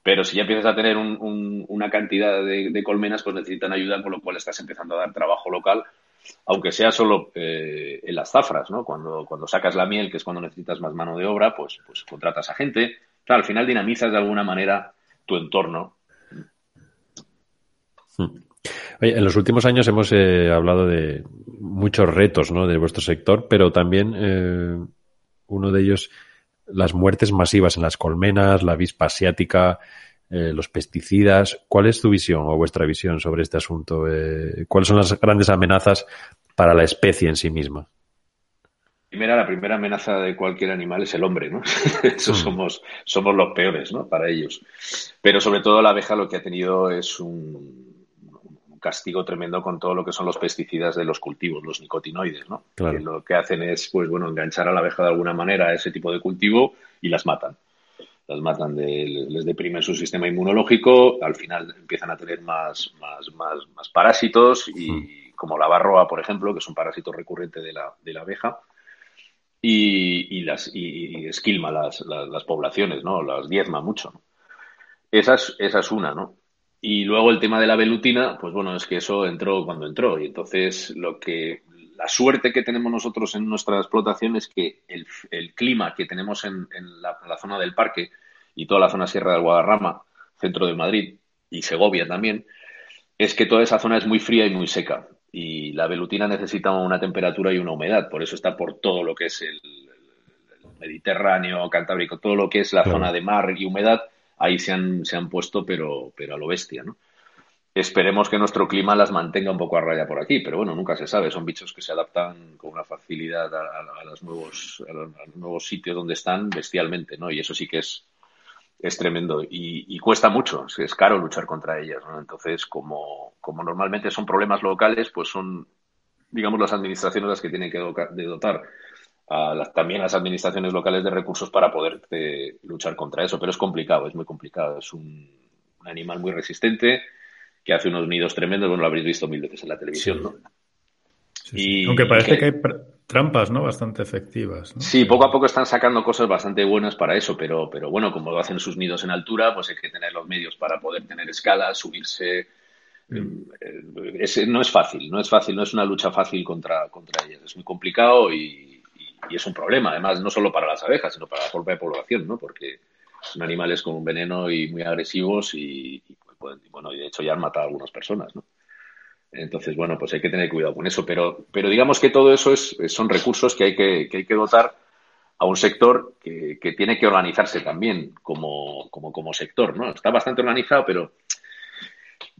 Pero si ya empiezas a tener una cantidad de, colmenas, pues necesitan ayuda, con lo cual estás empezando a dar trabajo local, aunque sea solo eh, en las zafras, ¿no? Cuando, cuando sacas la miel, que es cuando necesitas más mano de obra, pues, pues contratas a gente. al final dinamizas de alguna manera tu entorno. Hmm. en los últimos años hemos eh, hablado de muchos retos ¿no? de vuestro sector, pero también eh, uno de ellos las muertes masivas en las colmenas, la avispa asiática, eh, los pesticidas. ¿Cuál es tu visión o vuestra visión sobre este asunto? Eh, ¿Cuáles son las grandes amenazas para la especie en sí misma? Primera, la primera amenaza de cualquier animal es el hombre, ¿no? [LAUGHS] Eso mm. somos, somos los peores, ¿no? Para ellos. Pero sobre todo la abeja lo que ha tenido es un, castigo tremendo con todo lo que son los pesticidas de los cultivos, los nicotinoides, ¿no? Que lo que hacen es, pues bueno, enganchar a la abeja de alguna manera a ese tipo de cultivo y las matan. Las matan, les deprimen su sistema inmunológico, al final empiezan a tener más, más, más, más parásitos y hmm. como la barroa, por ejemplo, que es un parásito recurrente de la, de la abeja, y, las y, esquilma las, las, poblaciones, ¿no? Las diezma mucho. Esa es, esa es una, ¿no? Y luego el tema de la velutina, pues bueno, es que eso entró cuando entró. Y entonces lo que la suerte que tenemos nosotros en nuestra explotación es que el, clima que tenemos en, la, zona del parque y toda la zona Sierra del Guadarrama, centro de Madrid y Segovia también, es que toda esa zona es muy fría y muy seca. Y la velutina necesita una temperatura y una humedad. Por eso está por todo lo que es el, Mediterráneo, Cantábrico, todo lo que es la zona de mar y humedad ahí se han, se han puesto, pero, pero a lo bestia, ¿no? Esperemos que nuestro clima las mantenga un poco a raya por aquí, pero bueno, nunca se sabe. Son bichos que se adaptan con una facilidad a, los, nuevos, a los, nuevos sitios donde están bestialmente, ¿no? Y eso sí que es, es tremendo y, cuesta mucho, es caro luchar contra ellas, ¿no? Entonces, como, como normalmente son problemas locales, pues son, digamos, las administraciones las que tienen que dotar a también a las administraciones locales de recursos para poder eh, luchar contra eso. Pero es complicado, es muy complicado. Es un, animal muy resistente que hace unos nidos tremendos. Bueno, lo habréis visto mil veces en la televisión, ¿no? y, Aunque parece que, hay trampas, ¿no? Bastante efectivas. Sí, poco a poco están sacando cosas bastante buenas para eso, pero, pero bueno, como hacen sus nidos en altura, pues hay que tener los medios para poder tener escala, subirse. Mm. Eh, no es fácil, no es fácil, no es una lucha fácil contra, contra ellas. Es muy complicado y, y es un problema, además, no solo para las abejas, sino para la propia población, ¿no? Porque son animales con un veneno y muy agresivos y, bueno, y de hecho ya han matado a algunas personas, ¿no? Entonces, bueno, pues hay que tener cuidado con eso, pero, pero digamos que todo eso es, son recursos que hay que, que hay que dotar a un sector que, que tiene que organizarse también como, como, como sector, ¿no? Está bastante organizado, pero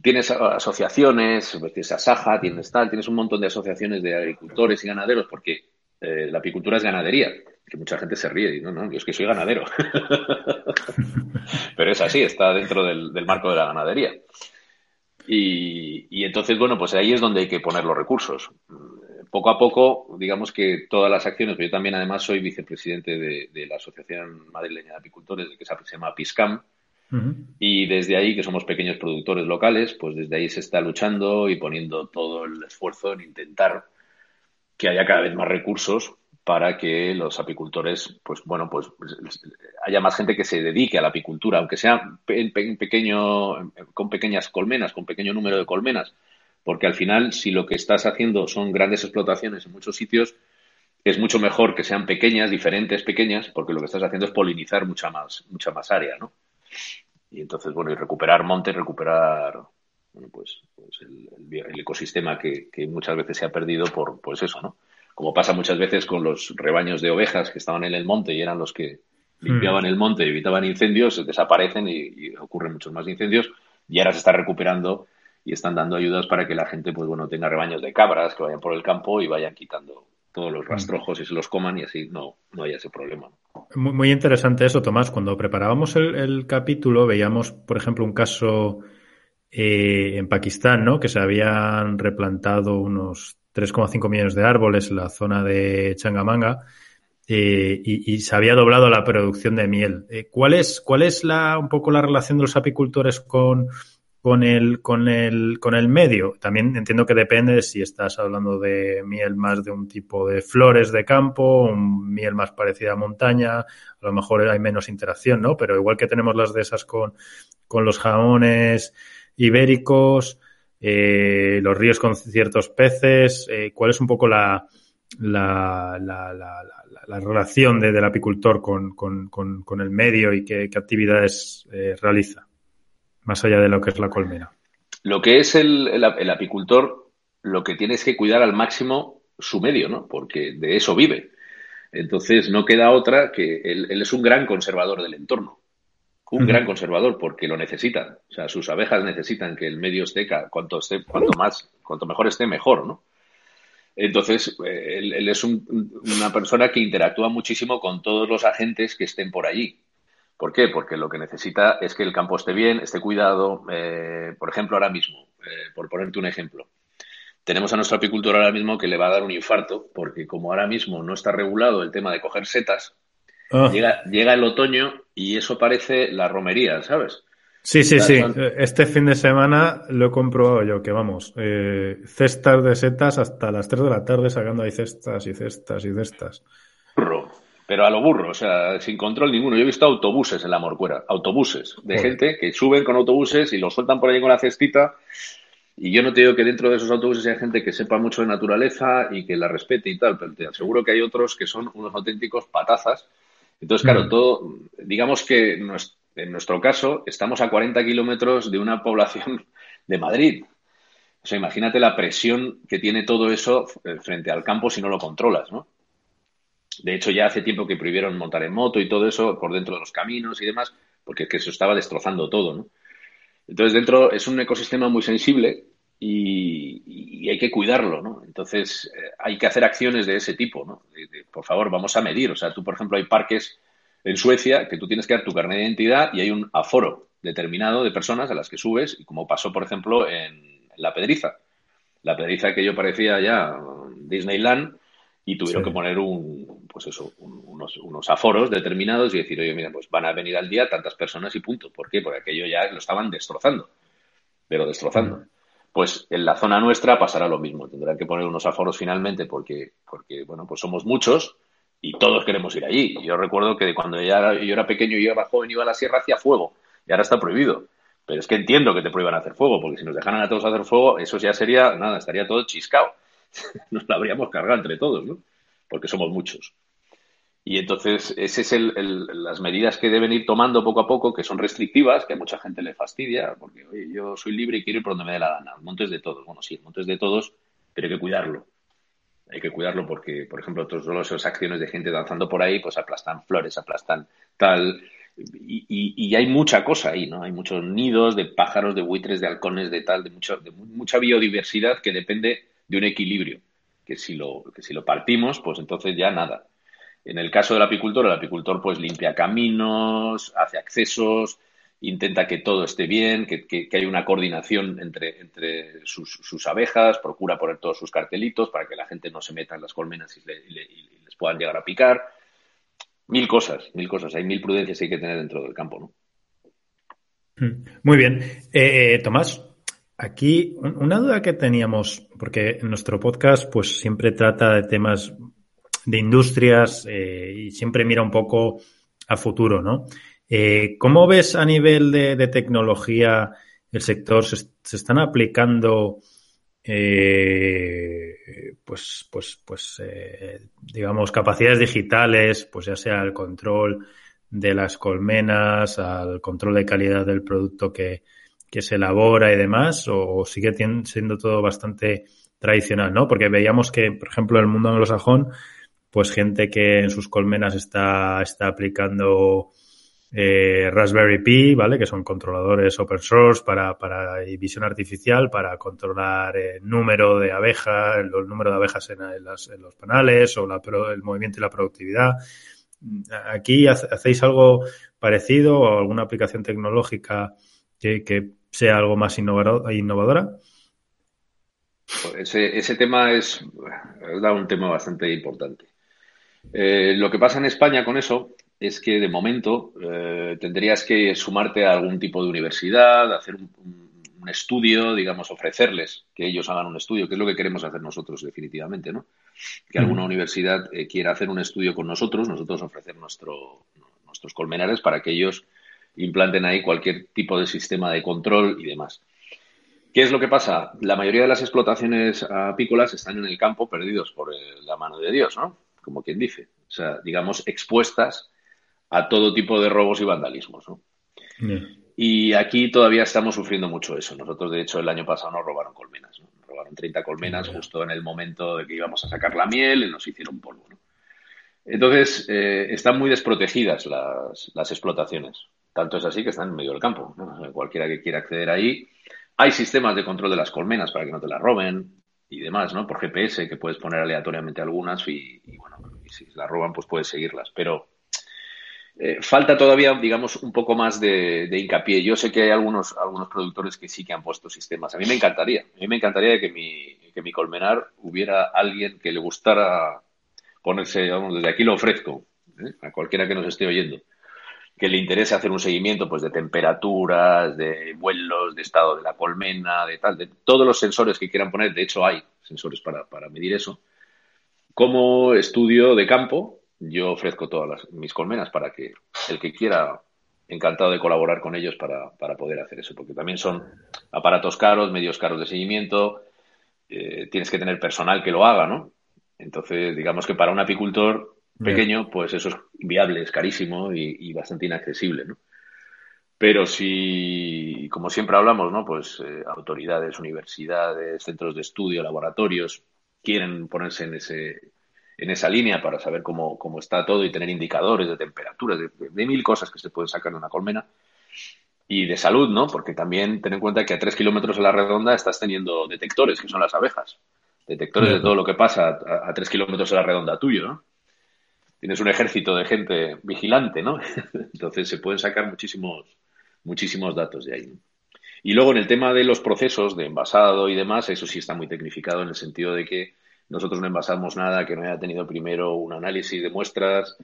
tienes asociaciones, pues tienes Asaja, tienes tal, tienes un montón de asociaciones de agricultores y ganaderos, porque eh, la apicultura es ganadería, que mucha gente se ríe y no, no, yo es que soy ganadero. [LAUGHS] Pero es así, está dentro del, marco de la ganadería. Y, entonces, bueno, pues ahí es donde hay que poner los recursos. Poco a poco, digamos que todas las acciones, yo también además soy vicepresidente de, la Asociación Madrileña de Apicultores, que se llama PISCAM, Y desde ahí, que somos pequeños productores locales, pues desde ahí se está luchando y poniendo todo el esfuerzo en intentar que haya cada vez más recursos para que los apicultores, pues bueno, pues haya más gente que se dedique a la apicultura, aunque sea pequeño, con pequeñas colmenas, con pequeño número de colmenas, porque al final, si lo que estás haciendo son grandes explotaciones en muchos sitios, es mucho mejor que sean pequeñas, diferentes, pequeñas, porque lo que estás haciendo es polinizar mucha más, mucha más área, ¿no? Y entonces, bueno, y recuperar monte, recuperar pues, pues el, ecosistema que, muchas veces se ha perdido por pues eso, ¿no? Como pasa muchas veces con los rebaños de ovejas que estaban en el monte y eran los que limpiaban el monte y evitaban incendios, desaparecen y, ocurren muchos más incendios y ahora se está recuperando y están dando ayudas para que la gente, pues bueno, tenga rebaños de cabras que vayan por el campo y vayan quitando todos los rastrojos y se los coman y así no, no haya ese problema. Muy, interesante eso, Tomás. Cuando preparábamos el, capítulo veíamos, por ejemplo, un caso eh, en Pakistán, ¿no? Que se habían replantado unos 3,5 millones de árboles en la zona de Changamanga eh, y, se había doblado la producción de miel. Eh, ¿Cuál es, cuál es la, un poco la relación de los apicultores con, con el, con el, con el medio. También entiendo que depende si estás hablando de miel más de un tipo de flores de campo, un miel más parecida a montaña, a lo mejor hay menos interacción, ¿no? Pero igual que tenemos las de esas con, con los jamones ibéricos, eh, los ríos con ciertos peces, eh, ¿cuál es un poco la, la, la, la, la relación de, del apicultor con, con, con, el medio y qué, qué actividades eh, realiza? más allá de lo que es la colmena. Lo que es el, apicultor, lo que tiene es que cuidar al máximo su medio, ¿no? Porque de eso vive. Entonces no queda otra que él, es un gran conservador del entorno. Un gran conservador porque lo necesitan. O sea, sus abejas necesitan que el medio esté, cuanto, esté, cuanto más, cuanto mejor esté, mejor, ¿no? Entonces, eh, él, es una persona que interactúa muchísimo con todos los agentes que estén por allí. ¿Por qué? Porque lo que necesita es que el campo esté bien, esté cuidado. Eh, por ejemplo, ahora mismo, eh, por ponerte un ejemplo, tenemos a nuestro apicultor ahora mismo que le va a dar un infarto, porque como ahora mismo no está regulado el tema de coger setas, ah. llega, llega el otoño y eso parece la romería, ¿sabes? Sí, sí, sí. Este fin de semana lo he comprobado yo, que vamos, eh, cestas de setas hasta las 3 de la tarde sacando ahí cestas y cestas y cestas pero a lo burro, o sea, sin control ninguno. Yo he visto autobuses en la Morcuera, autobuses de gente que suben con autobuses y los sueltan por ahí con la cestita. Y yo no te digo que dentro de esos autobuses hay gente que sepa mucho de naturaleza y que la respete y tal, pero te aseguro que hay otros que son unos auténticos patazas. Entonces, claro, mm. todo, digamos que en nuestro caso estamos a 40 kilómetros de una población [LAUGHS] de Madrid. O sea, imagínate la presión que tiene todo eso frente al campo si no lo controlas, ¿no? De hecho, ya hace tiempo que prohibieron montar en moto y todo eso por dentro de los caminos y demás, porque es que eso estaba destrozando todo, ¿no? Entonces, dentro es un ecosistema muy sensible y, hay que cuidarlo, ¿no? Entonces, eh, hay que hacer acciones de ese tipo, ¿no? por favor, vamos a medir. O sea, tú, por ejemplo, hay parques en Suecia que tú tienes que dar tu carnet de identidad y hay un aforo determinado de personas a las que subes, y como pasó, por ejemplo, en, La Pedriza. La Pedriza que yo parecía ya Disneyland, y tuvieron que poner un, pues eso, unos, unos, aforos determinados y decir, oye, mira, pues van a venir al día tantas personas y punto. ¿Por qué? Porque aquello ya lo estaban destrozando, pero destrozando. Pues en la zona nuestra pasará lo mismo. Tendrán que poner unos aforos finalmente porque, porque bueno, pues somos muchos y todos queremos ir allí. Yo recuerdo que cuando yo era, yo era pequeño y yo era joven iba a la sierra hacía fuego y ahora está prohibido. Pero es que entiendo que te prohíban hacer fuego, porque si nos dejaran a todos hacer fuego, eso ya sería, nada, estaría todo chiscado. [LAUGHS] nos la habríamos cargado entre todos, ¿no? Porque somos muchos. Y entonces, esas es el, las medidas que deben ir tomando poco a poco, que son restrictivas, que a mucha gente le fastidia, porque oye, yo soy libre y quiero ir por donde me dé la gana. Montes de todos. Bueno, sí, montes de todos, pero hay que cuidarlo. Hay que cuidarlo porque, por ejemplo, todas esas acciones de gente danzando por ahí, pues aplastan flores, aplastan tal. Y, y, hay mucha cosa ahí, ¿no? Hay muchos nidos de pájaros, de buitres, de halcones, de tal, de, mucho, de mucha biodiversidad que depende de un equilibrio, que si lo, que si lo partimos, pues entonces ya nada. En el caso del apicultor, el apicultor pues limpia caminos, hace accesos, intenta que todo esté bien, que, que, haya una coordinación entre, entre sus, abejas, procura poner todos sus cartelitos para que la gente no se meta en las colmenas y, les puedan llegar a picar. Mil cosas, mil cosas. Hay mil prudencias que hay que tener dentro del campo, ¿no? Mm, muy bien. Eh, Tomás, aquí una duda que teníamos, porque en nuestro podcast pues siempre trata de temas de industrias eh, y siempre mira un poco a futuro, ¿no? Eh, ¿Cómo ves a nivel de, tecnología el sector? ¿Se, están aplicando eh, pues, pues, pues digamos, capacidades digitales, pues ya sea el control de las colmenas, al control de calidad del producto que, que se elabora y demás, o, sigue siendo todo bastante tradicional, ¿no? Porque veíamos que, por ejemplo, en el mundo anglosajón, pues gente que en sus colmenas está, está aplicando eh, Raspberry Pi, ¿vale? Que son controladores open source para, para visión artificial, para controlar el número de abejas, el, número de abejas en, los panales o la, el movimiento y la productividad. ¿Aquí hacéis algo parecido o alguna aplicación tecnológica que, sea algo más innovadora? Ese, ese tema es, es un tema bastante importante. Eh, lo que pasa en España con eso es que de momento eh, tendrías que sumarte a algún tipo de universidad, hacer un, estudio, digamos, ofrecerles que ellos hagan un estudio, que es lo que queremos hacer nosotros definitivamente, ¿no? Que alguna universidad eh, quiera hacer un estudio con nosotros, nosotros ofrecer nuestro, nuestros colmenares para que ellos implanten ahí cualquier tipo de sistema de control y demás. ¿Qué es lo que pasa? La mayoría de las explotaciones apícolas están en el campo perdidos por la mano de Dios, ¿no? Como quien dice. O sea, digamos, expuestas a todo tipo de robos y vandalismos. ¿no? Y aquí todavía estamos sufriendo mucho eso. Nosotros, de hecho, el año pasado nos robaron colmenas. ¿no? Nos robaron 30 colmenas justo en el momento de que íbamos a sacar la miel y nos hicieron polvo. ¿no? Entonces, eh, están muy desprotegidas las, las, explotaciones. Tanto es así que están en medio del campo. cualquiera que quiera acceder ahí. Hay sistemas de control de las colmenas para que no te las roben y demás, ¿no? Por GPS, que puedes poner aleatoriamente algunas y, bueno, si las roban, pues puedes seguirlas. Pero eh, falta todavía, digamos, un poco más de, hincapié. Yo sé que hay algunos, algunos productores que sí que han puesto sistemas. A mí me encantaría. A mí me encantaría que mi, que mi colmenar hubiera alguien que le gustara ponerse, vamos, desde aquí lo ofrezco, ¿eh? a cualquiera que nos esté oyendo que le interese hacer un seguimiento pues de temperaturas, de vuelos, de estado de la colmena, de tal, de todos los sensores que quieran poner, de hecho hay sensores para, medir eso. Como estudio de campo, yo ofrezco todas mis colmenas para que el que quiera, encantado de colaborar con ellos para, poder hacer eso, porque también son aparatos caros, medios caros de seguimiento, eh, tienes que tener personal que lo haga, ¿no? Entonces, digamos que para un apicultor pequeño, pues eso es inviable, es carísimo y, bastante inaccesible, ¿no? Pero si, como siempre hablamos, ¿no? Pues eh, autoridades, universidades, centros de estudio, laboratorios, quieren ponerse en ese en esa línea para saber cómo, cómo está todo y tener indicadores de temperaturas, de, mil cosas que se pueden sacar de una colmena. Y de salud, ¿no? Porque también ten en cuenta que a tres kilómetros a la redonda estás teniendo detectores, que son las abejas. Detectores de todo lo que pasa a, a tres kilómetros a la redonda tuyo, ¿no? Tienes un ejército de gente vigilante, ¿no? [LAUGHS] Entonces se pueden sacar muchísimos, muchísimos datos de ahí. Y luego en el tema de los procesos de envasado y demás, eso sí está muy tecnificado en el sentido de que nosotros no envasamos nada que no haya tenido primero un análisis de muestras.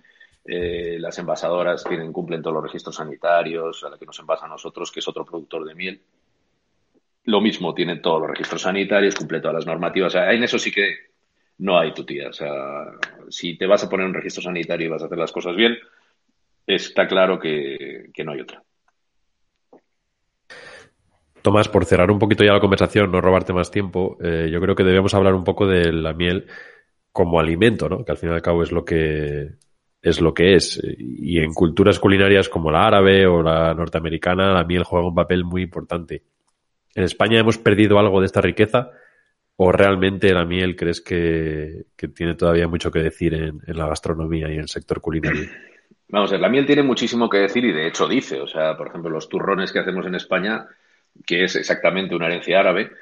Eh, las envasadoras tienen, cumplen todos los registros sanitarios a la que nos envasa a nosotros, que es otro productor de miel. Lo mismo, tienen todos los registros sanitarios, cumple todas las normativas. En eso sí que no hay tu tía. O sea, si te vas a poner un registro sanitario y vas a hacer las cosas bien, está claro que, no hay otra. Tomás, por cerrar un poquito ya la conversación, no robarte más tiempo, eh, yo creo que debemos hablar un poco de la miel como alimento, ¿no? Que al fin y al cabo es lo que es lo que es. Y en culturas culinarias como la árabe o la norteamericana, la miel juega un papel muy importante. En España hemos perdido algo de esta riqueza ¿O realmente la miel crees que, tiene todavía mucho que decir en, la gastronomía y en el sector culinario? [CLEARS THROAT] Vamos a ver, la miel tiene muchísimo que decir y de hecho dice, o sea, por ejemplo, los turrones que hacemos en España, que es exactamente una herencia árabe,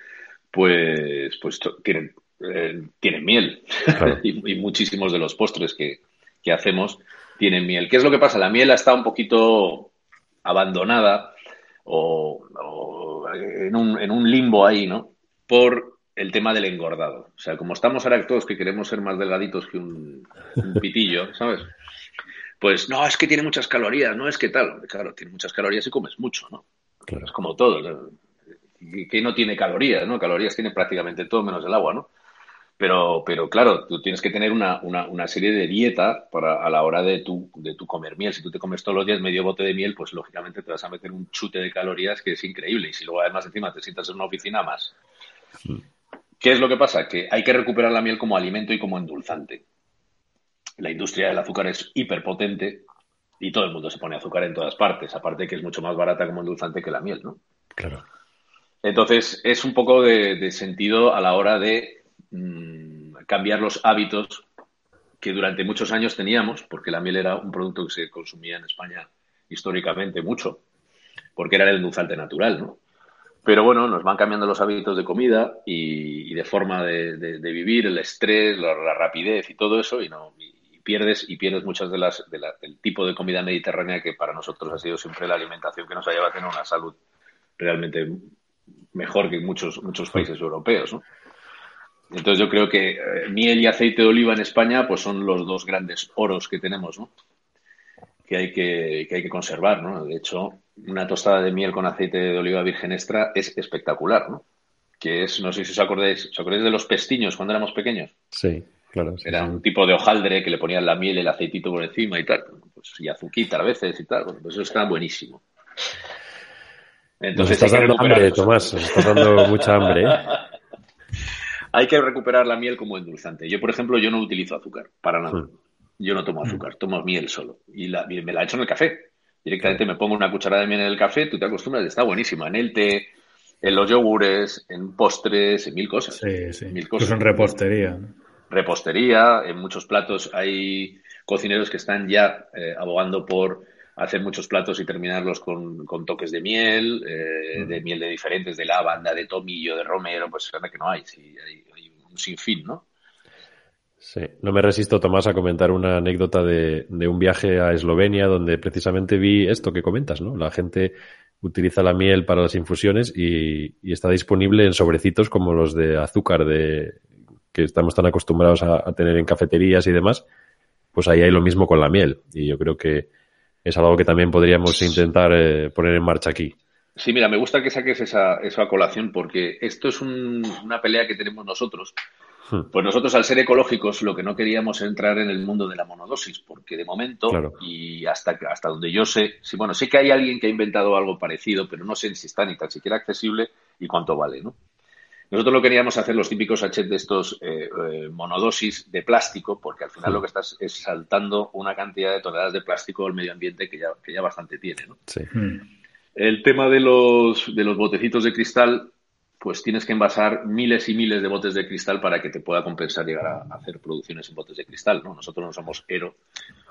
pues, pues tienen, eh, tienen miel. [LAUGHS] y, muchísimos de los postres que, hacemos tienen miel. ¿Qué es lo que pasa? La miel está un poquito abandonada o, en, un, en un limbo ahí, ¿no? Por el tema del engordado. O sea, como estamos ahora todos que queremos ser más delgaditos que un, [LAUGHS] pitillo, ¿sabes? Pues no, es que tiene muchas calorías, no es que tal. Claro, tiene muchas calorías y comes mucho, ¿no? Es como todo. Que no tiene calorías, ¿no? Calorías tiene prácticamente todo menos el agua, ¿no? Pero, pero claro, tú tienes que tener una, una, una, serie de dieta para, a la hora de tu, de tu comer miel. Si tú te comes todos los días medio bote de miel, pues lógicamente te vas a meter un chute de calorías que es increíble. Y si luego además encima te sientas en una oficina más. ¿Qué es lo que pasa? Que hay que recuperar la miel como alimento y como endulzante. La industria del azúcar es hiperpotente y todo el mundo se pone azúcar en todas partes, aparte que es mucho más barata como endulzante que la miel, ¿no? Claro. Entonces, es un poco de sentido a la hora de Mm, cambiar los hábitos que durante muchos años teníamos, porque la miel era un producto que se consumía en España históricamente mucho, porque era el endulzante natural, ¿no? Pero bueno, nos van cambiando los hábitos de comida y, de forma de, vivir, el estrés, la, rapidez y todo eso, y no pierdes y pierdes muchas de las del tipo de comida mediterránea que para nosotros ha sido siempre la alimentación que nos ha llevado a tener una salud realmente mejor que muchos muchos países europeos, ¿no? Entonces yo creo que eh, miel y aceite de oliva en España pues son los dos grandes oros que tenemos, ¿no? Que hay que, hay que conservar, ¿no? De hecho, una tostada de miel con aceite de oliva virgen extra es espectacular, ¿no? Que es, no sé si os acordáis, ¿os acordáis de los pestiños cuando éramos pequeños? Sí, claro. Era un tipo de hojaldre que le ponían la miel el aceitito por encima y tal. Pues, y azuquita a veces y tal. pues eso está buenísimo. Entonces, Nos estás dando hambre, Tomás. Nos estás dando [LAUGHS] mucha hambre. ¿eh? Hay que recuperar la miel como endulzante. Yo, por ejemplo, yo no utilizo azúcar, para nada. Hmm. Yo no tomo azúcar, tomo miel solo. Y la, me la echo en el café. Directamente me pongo una cucharada de miel en el café, tú te acostumbras, está buenísima. En el té, en los yogures, en postres, en mil cosas. Sí, sí. Mil cosas. en repostería. Repostería, en muchos platos hay cocineros que están ya eh, abogando por hacer muchos platos y terminarlos con, toques de miel, eh, de miel de diferentes, de lavanda, de tomillo, de romero, pues es que no hay, sí, hay, un sinfín, ¿no? Sí, no me resisto, Tomás, a comentar una anécdota de, un viaje a Eslovenia donde precisamente vi esto que comentas, ¿no? La gente utiliza la miel para las infusiones y, está disponible en sobrecitos como los de azúcar de que estamos tan acostumbrados a, tener en cafeterías y demás. Pues ahí hay lo mismo con la miel y yo creo que es algo que también podríamos intentar eh, poner en marcha aquí. Sí, mira, me gusta que saques esa, esa colación porque esto es una pelea que tenemos nosotros. Hmm. Pues nosotros, al ser ecológicos, lo que no queríamos es entrar en el mundo de la monodosis, porque de momento, y hasta, hasta donde yo sé, sí, bueno, sé que hay alguien que ha inventado algo parecido, pero no sé si está ni tan siquiera accesible y cuánto vale, ¿no? Nosotros lo queríamos hacer los típicos sachets de estos eh, eh, monodosis de plástico, porque al final lo que estás es saltando una cantidad de toneladas de plástico al medio ambiente que ya, que ya bastante tiene. ¿no? Sí. Hmm. El tema de los, de los botecitos de cristal, pues tienes que envasar miles y miles de botes de cristal para que te pueda compensar llegar a, hacer producciones en botes de cristal. ¿no? Nosotros no somos Ero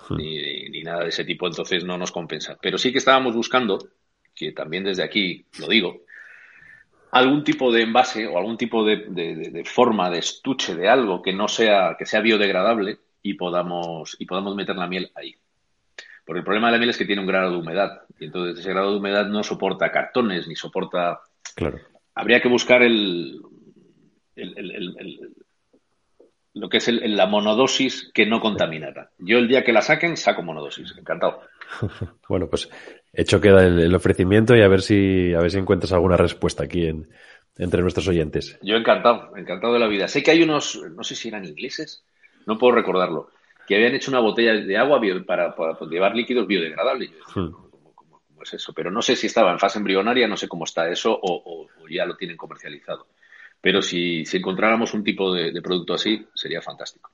hmm. ni, ni nada de ese tipo, entonces no nos compensa. Pero sí que estábamos buscando, que también desde aquí lo digo, algún tipo de envase o algún tipo de, forma de estuche de algo que no sea, que sea biodegradable y podamos, y podamos meter la miel ahí. Porque el problema de la miel es que tiene un grado de humedad y entonces ese grado de humedad no soporta cartones ni soporta. Claro. Habría que buscar el, lo que es la monodosis que no contaminara. Yo el día que la saquen saco monodosis, encantado. [LAUGHS] bueno, pues hecho queda el, ofrecimiento y a ver si a ver si encuentras alguna respuesta aquí en, entre nuestros oyentes. Yo encantado, encantado de la vida. Sé que hay unos, no sé si eran ingleses, no puedo recordarlo, que habían hecho una botella de agua para, llevar líquidos biodegradables. Hmm. ¿Cómo, es eso? Pero no sé si estaba en fase embrionaria, no sé cómo está eso o, ya lo tienen comercializado. Pero si, si encontráramos un tipo de producto así, sería fantástico.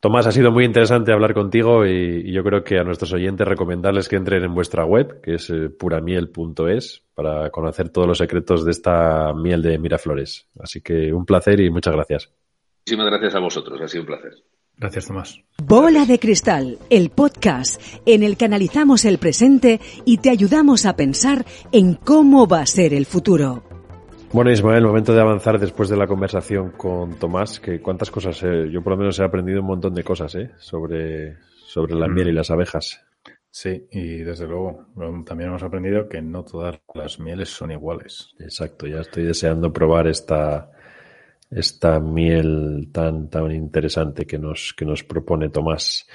Tomás, ha sido muy interesante hablar contigo y, yo creo que a nuestros oyentes recomendarles que entren en vuestra web, que es eh, puramiel.es, para conocer todos los secretos de esta miel de Miraflores. Así que un placer y muchas gracias. Muchísimas gracias a vosotros, ha sido un placer. Gracias, Tomás. Bola de Cristal, el podcast en el que analizamos el presente y te ayudamos a pensar en cómo va a ser el futuro. Bueno, Ismael, momento de avanzar después de la conversación con Tomás, que cuántas cosas, eh, yo por lo menos he aprendido un montón de cosas eh, sobre, sobre la mm. miel y las abejas. Sí, y desde luego también hemos aprendido que no todas las mieles son iguales. Exacto, ya estoy deseando probar esta, esta miel tan, tan interesante que nos, que nos propone Tomás.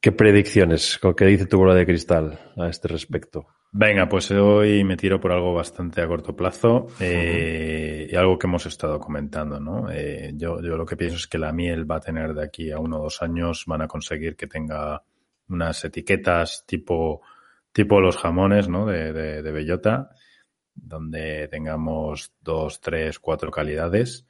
¿Qué predicciones, qué dice tu bola de cristal a este respecto? Venga, pues hoy me tiro por algo bastante a corto plazo eh, y algo que hemos estado comentando, ¿no? Eh, yo, yo lo que pienso es que la miel va a tener de aquí a uno o dos años, van a conseguir que tenga unas etiquetas tipo, tipo los jamones, ¿no? De, de, de bellota, donde tengamos dos, tres, cuatro calidades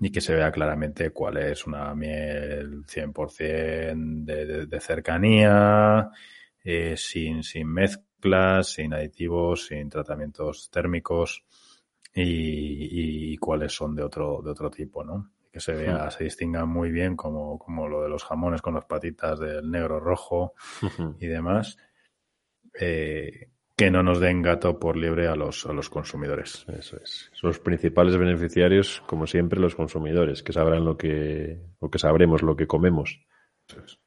y que se vea claramente cuál es una miel 100% de, de, de cercanía, eh, sin, sin mezclas, sin aditivos, sin tratamientos térmicos y, y, cuáles son de otro, de otro tipo, ¿no? Que se vea, se distinga muy bien como, como lo de los jamones con las patitas del negro rojo y demás. Eh, que no nos den gato por liebre a los, a los consumidores. Eso es. Los principales beneficiarios, como siempre, los consumidores, que sabrán lo que, o que sabremos lo que comemos. Eso es.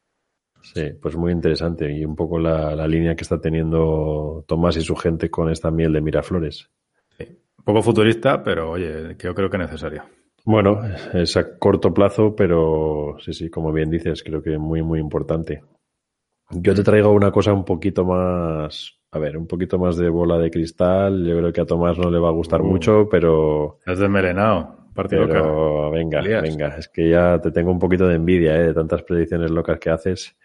Sí, pues muy interesante y un poco la, la, línea que está teniendo Tomás y su gente con esta miel de Miraflores. Sí. Un poco futurista, pero oye, yo creo que necesario. Bueno, es a corto plazo, pero sí, sí, como bien dices, creo que muy, muy importante. Yo te traigo una cosa un poquito más, a ver, un poquito más de bola de cristal. Yo creo que a Tomás no le va a gustar uh, mucho, pero. Es desmelenado. Partido pero loca. venga, Lías. venga. Es que ya te tengo un poquito de envidia, ¿eh? De tantas predicciones locas que haces.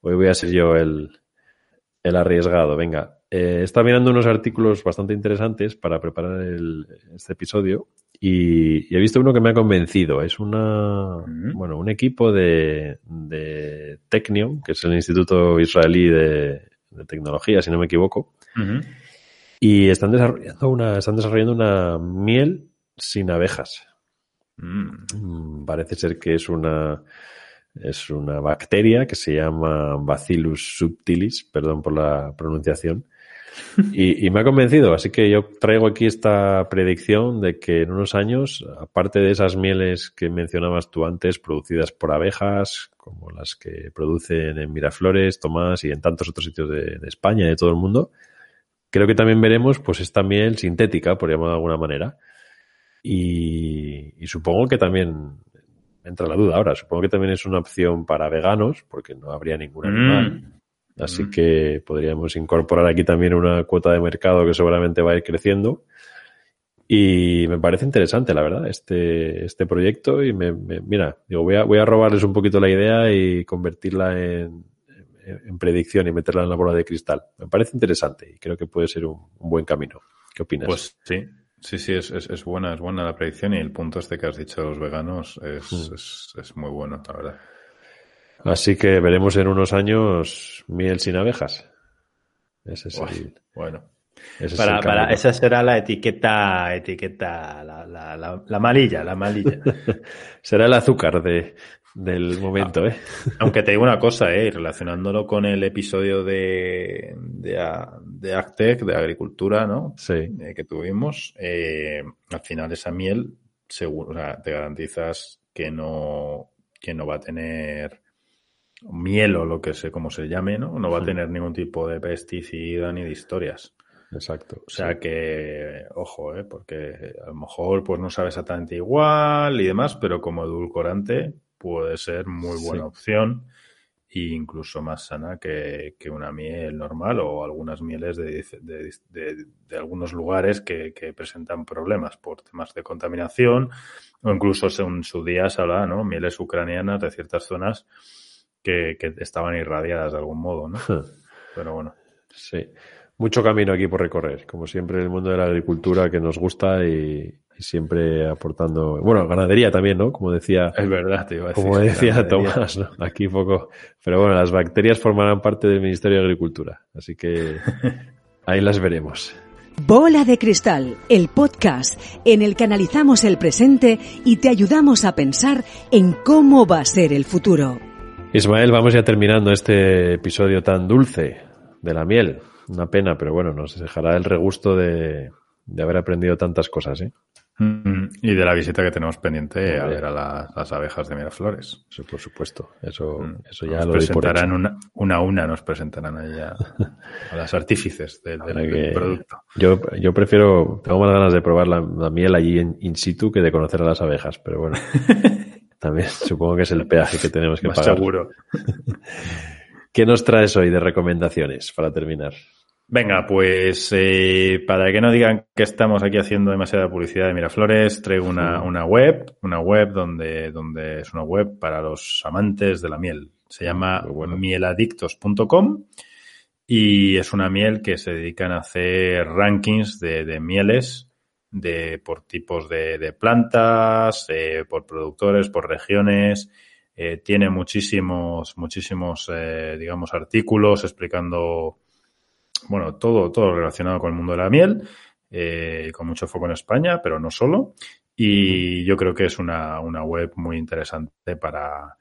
Hoy voy a ser yo el, el arriesgado. Venga. Eh, está mirando unos artículos bastante interesantes para preparar el, este episodio y, y, he visto uno que me ha convencido. Es una, uh -huh. bueno, un equipo de, de Technion, que es el Instituto Israelí de, de tecnología, si no me equivoco. Uh -huh. Y están desarrollando una, están desarrollando una miel sin abejas. Mm. Parece ser que es una, es una bacteria que se llama Bacillus subtilis, perdón por la pronunciación. [LAUGHS] Y, y, me ha convencido, así que yo traigo aquí esta predicción de que en unos años, aparte de esas mieles que mencionabas tú antes, producidas por abejas, como las que producen en Miraflores, Tomás y en tantos otros sitios de, de España y de todo el mundo, creo que también veremos pues esta miel sintética, por llamarlo de alguna manera. Y, y supongo que también entra la duda ahora. Supongo que también es una opción para veganos, porque no habría ningún animal. Mm. Así mm. que podríamos incorporar aquí también una cuota de mercado que seguramente va a ir creciendo. Y me parece interesante, la verdad, este, este proyecto. Y me, me, mira, digo, voy a, voy a robarles un poquito la idea y convertirla en, en, en, predicción y meterla en la bola de cristal. Me parece interesante y creo que puede ser un, un buen camino. ¿Qué opinas? Pues sí, Sí, sí, es, es, es, buena, es buena la predicción y el punto este que has dicho de los veganos es, mm. es, es, muy bueno, la verdad. Así que veremos en unos años miel sin abejas. Ese es Uy, el, bueno. Ese para, es para, esa será la etiqueta, etiqueta, la, la, la, la malilla, la malilla. [LAUGHS] será el azúcar de, del momento, ah, ¿eh? [LAUGHS] Aunque te digo una cosa, ¿eh? Relacionándolo con el episodio de, de, de Actec, de agricultura, ¿no? Sí. Eh, que tuvimos, eh, al final esa miel, seguro, o sea, te garantizas que no, que no va a tener miel o lo que sé, como se llame, ¿no? No va a tener ningún tipo de pesticida ni de historias. Exacto. O sea sí. que, ojo, ¿eh? porque a lo mejor pues no sabe exactamente igual y demás, pero como edulcorante puede ser muy buena sí. opción e incluso más sana que, que, una miel normal o algunas mieles de, de, de, de algunos lugares que, que, presentan problemas por temas de contaminación o incluso en su día se habla, ¿no? Mieles ucranianas de ciertas zonas que, que estaban irradiadas de algún modo, ¿no? Pero bueno. Sí. Mucho camino aquí por recorrer, como siempre en el mundo de la agricultura que nos gusta y, y siempre aportando, bueno, ganadería también, ¿no? Como decía, es verdad, te iba a decir, como decía ganadería. Tomás, ¿no? Aquí poco, pero bueno, las bacterias formarán parte del Ministerio de Agricultura, así que [LAUGHS] ahí las veremos. Bola de Cristal, el podcast en el que analizamos el presente y te ayudamos a pensar en cómo va a ser el futuro. Ismael, vamos ya terminando este episodio tan dulce de la miel. Una pena, pero bueno, nos dejará el regusto de, de haber aprendido tantas cosas, ¿eh? Mm, y de la visita que tenemos pendiente a ver a la, las abejas de Miraflores. Eso, por supuesto. Eso, mm. eso ya nos lo presentarán una, una a una, nos presentarán ahí a, [LAUGHS] las artífices del, del, del, producto. Yo, yo prefiero, tengo más ganas de probar la, la miel allí in situ que de conocer a las abejas, pero bueno. [LAUGHS] también [LAUGHS] supongo que es el peaje que tenemos que más pagar. seguro. [LAUGHS] ¿Qué nos traes hoy de recomendaciones para terminar? Venga, pues eh, para que no digan que estamos aquí haciendo demasiada publicidad de Miraflores, traigo una, una web, una web donde, donde es una web para los amantes de la miel. Se llama mieladictos.com y es una miel que se dedican a hacer rankings de, de mieles de, por tipos de, de plantas, eh, por productores, por regiones. Eh, tiene muchísimos, muchísimos, eh, digamos, artículos explicando, bueno, todo, todo relacionado con el mundo de la miel, con mucho foco en España, pero no solo. Y yo creo que es una, una web muy interesante para,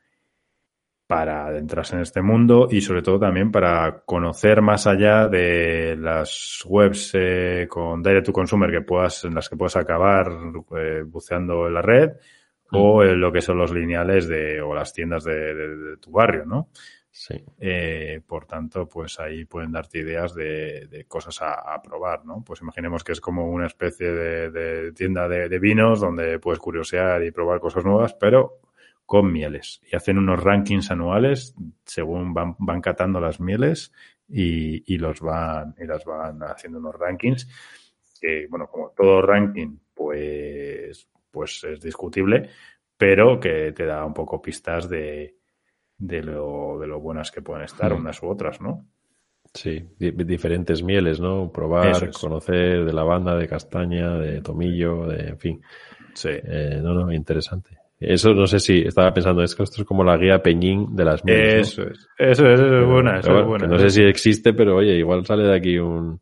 para adentrarse en este mundo y sobre todo también para conocer más allá de las webs eh, con direct to consumer que puedas en las que puedas acabar eh, buceando en la red mm. o en lo que son los lineales de o las tiendas de, de, de tu barrio, ¿no? Sí. Eh, por tanto, pues ahí pueden darte ideas de, de cosas a, a, probar, ¿no? Pues imaginemos que es como una especie de, de tienda de, de, vinos donde puedes curiosear y probar cosas nuevas, pero con mieles y hacen unos rankings anuales según van, van catando las mieles y, y, los van y las van haciendo unos rankings que bueno como todo ranking pues pues es discutible pero que te da un poco pistas de, de lo de lo buenas que pueden estar mm. unas u otras no Sí, diferentes mieles, ¿no? Probar, es. conocer de lavanda, de castaña, de tomillo, de, en fin. Sí. Eh, no, no, interesante. Eso no sé si estaba pensando, es que esto es como la guía Peñín de las mieles. Eso ¿no? es, eso es, eso es buena, eso bueno, es buena. no sé si existe, pero oye, igual sale de aquí un,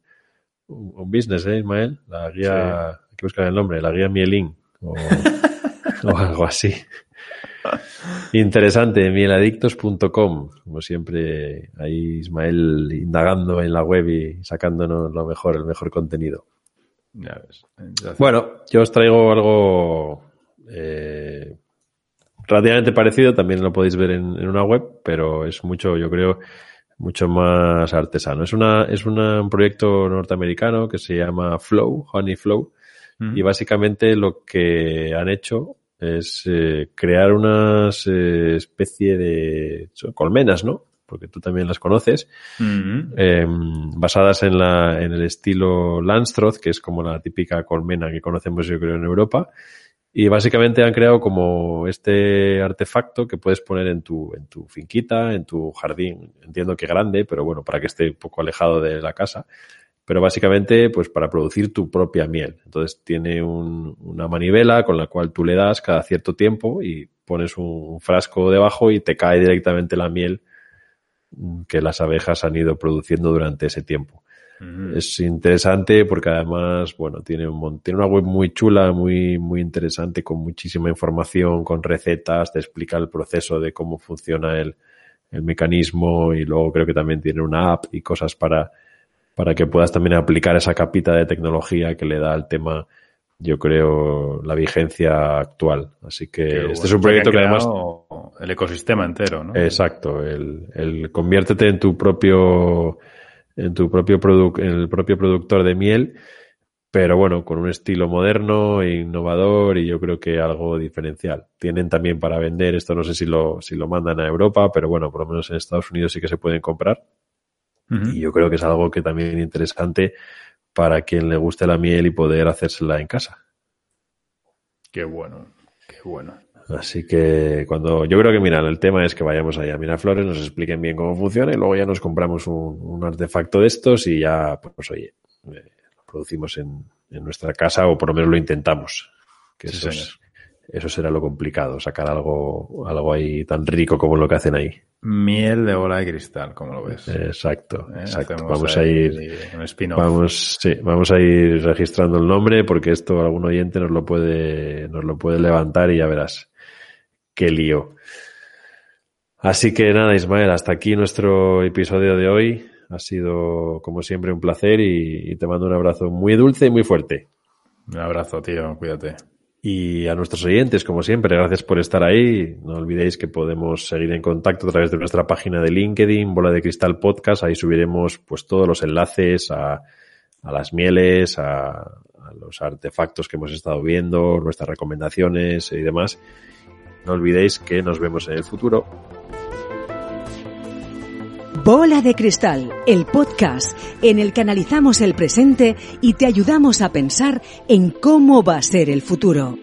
un business, ¿eh, Ismael? La guía, sí. hay que buscar el nombre, la guía Mielín o, [LAUGHS] o algo así. Interesante, mieladictos.com. Como siempre, ahí Ismael indagando en la web y sacándonos lo mejor, el mejor contenido. Ya ves. Bueno, yo os traigo algo eh, relativamente parecido, también lo podéis ver en, en, una web, pero es mucho, yo creo, mucho más artesano. Es una, es una, un proyecto norteamericano que se llama Flow, Honey Flow, mm. y básicamente lo que han hecho es eh, crear unas eh, especie de colmenas, ¿no? Porque tú también las conoces, mm -hmm. eh, basadas en, la, en el estilo Lanstroth, que es como la típica colmena que conocemos yo creo en Europa, y básicamente han creado como este artefacto que puedes poner en tu, en tu finquita, en tu jardín. Entiendo que grande, pero bueno, para que esté un poco alejado de la casa. Pero básicamente, pues para producir tu propia miel. Entonces tiene un, una manivela con la cual tú le das cada cierto tiempo y pones un frasco debajo y te cae directamente la miel que las abejas han ido produciendo durante ese tiempo. Es interesante porque además, bueno, tiene, un, tiene una web muy chula, muy, muy interesante, con muchísima información, con recetas, te explica el proceso de cómo funciona el, el mecanismo y luego creo que también tiene una app y cosas para, para que puedas también aplicar esa capita de tecnología que le da al tema, yo creo, la vigencia actual. Así que Qué este bueno. es un proyecto que, que además... El ecosistema entero, ¿no? Exacto, el, el conviértete en tu propio en tu propio produ en el propio productor de miel, pero bueno, con un estilo moderno e innovador y yo creo que algo diferencial. Tienen también para vender, esto no sé si lo, si lo mandan a Europa, pero bueno, por lo menos en Estados Unidos sí que se pueden comprar. Uh -huh. Y yo creo que es algo que también es interesante para quien le guste la miel y poder hacérsela en casa. Qué bueno, qué bueno. Así que cuando yo creo que mira, el tema es que vayamos allá a Miraflores, nos expliquen bien cómo funciona y luego ya nos compramos un, un artefacto de estos y ya, pues oye, eh, lo producimos en, en, nuestra casa o por lo menos lo intentamos. Que sí, eso, es, eso será lo complicado, sacar algo, algo ahí tan rico como lo que hacen ahí. Miel de bola de cristal, como lo ves. Exacto, ¿Eh? exacto. Vamos a ir, vamos, sí, vamos a ir registrando el nombre porque esto algún oyente nos lo puede, nos lo puede levantar y ya verás qué lío. Así que nada, Ismael, hasta aquí nuestro episodio de hoy. Ha sido, como siempre, un placer y, y te mando un abrazo muy dulce y muy fuerte. Un abrazo, tío. Cuídate. Y a nuestros oyentes, como siempre, gracias por estar ahí. No olvidéis que podemos seguir en contacto a través de nuestra página de LinkedIn, Bola de Cristal Podcast. Ahí subiremos pues todos los enlaces a, a las mieles, a, a, los artefactos que hemos estado viendo, nuestras recomendaciones y demás. No olvidéis que nos vemos en el futuro. Bola de Cristal, el podcast en el que analizamos el presente y te ayudamos a pensar en cómo va a ser el futuro.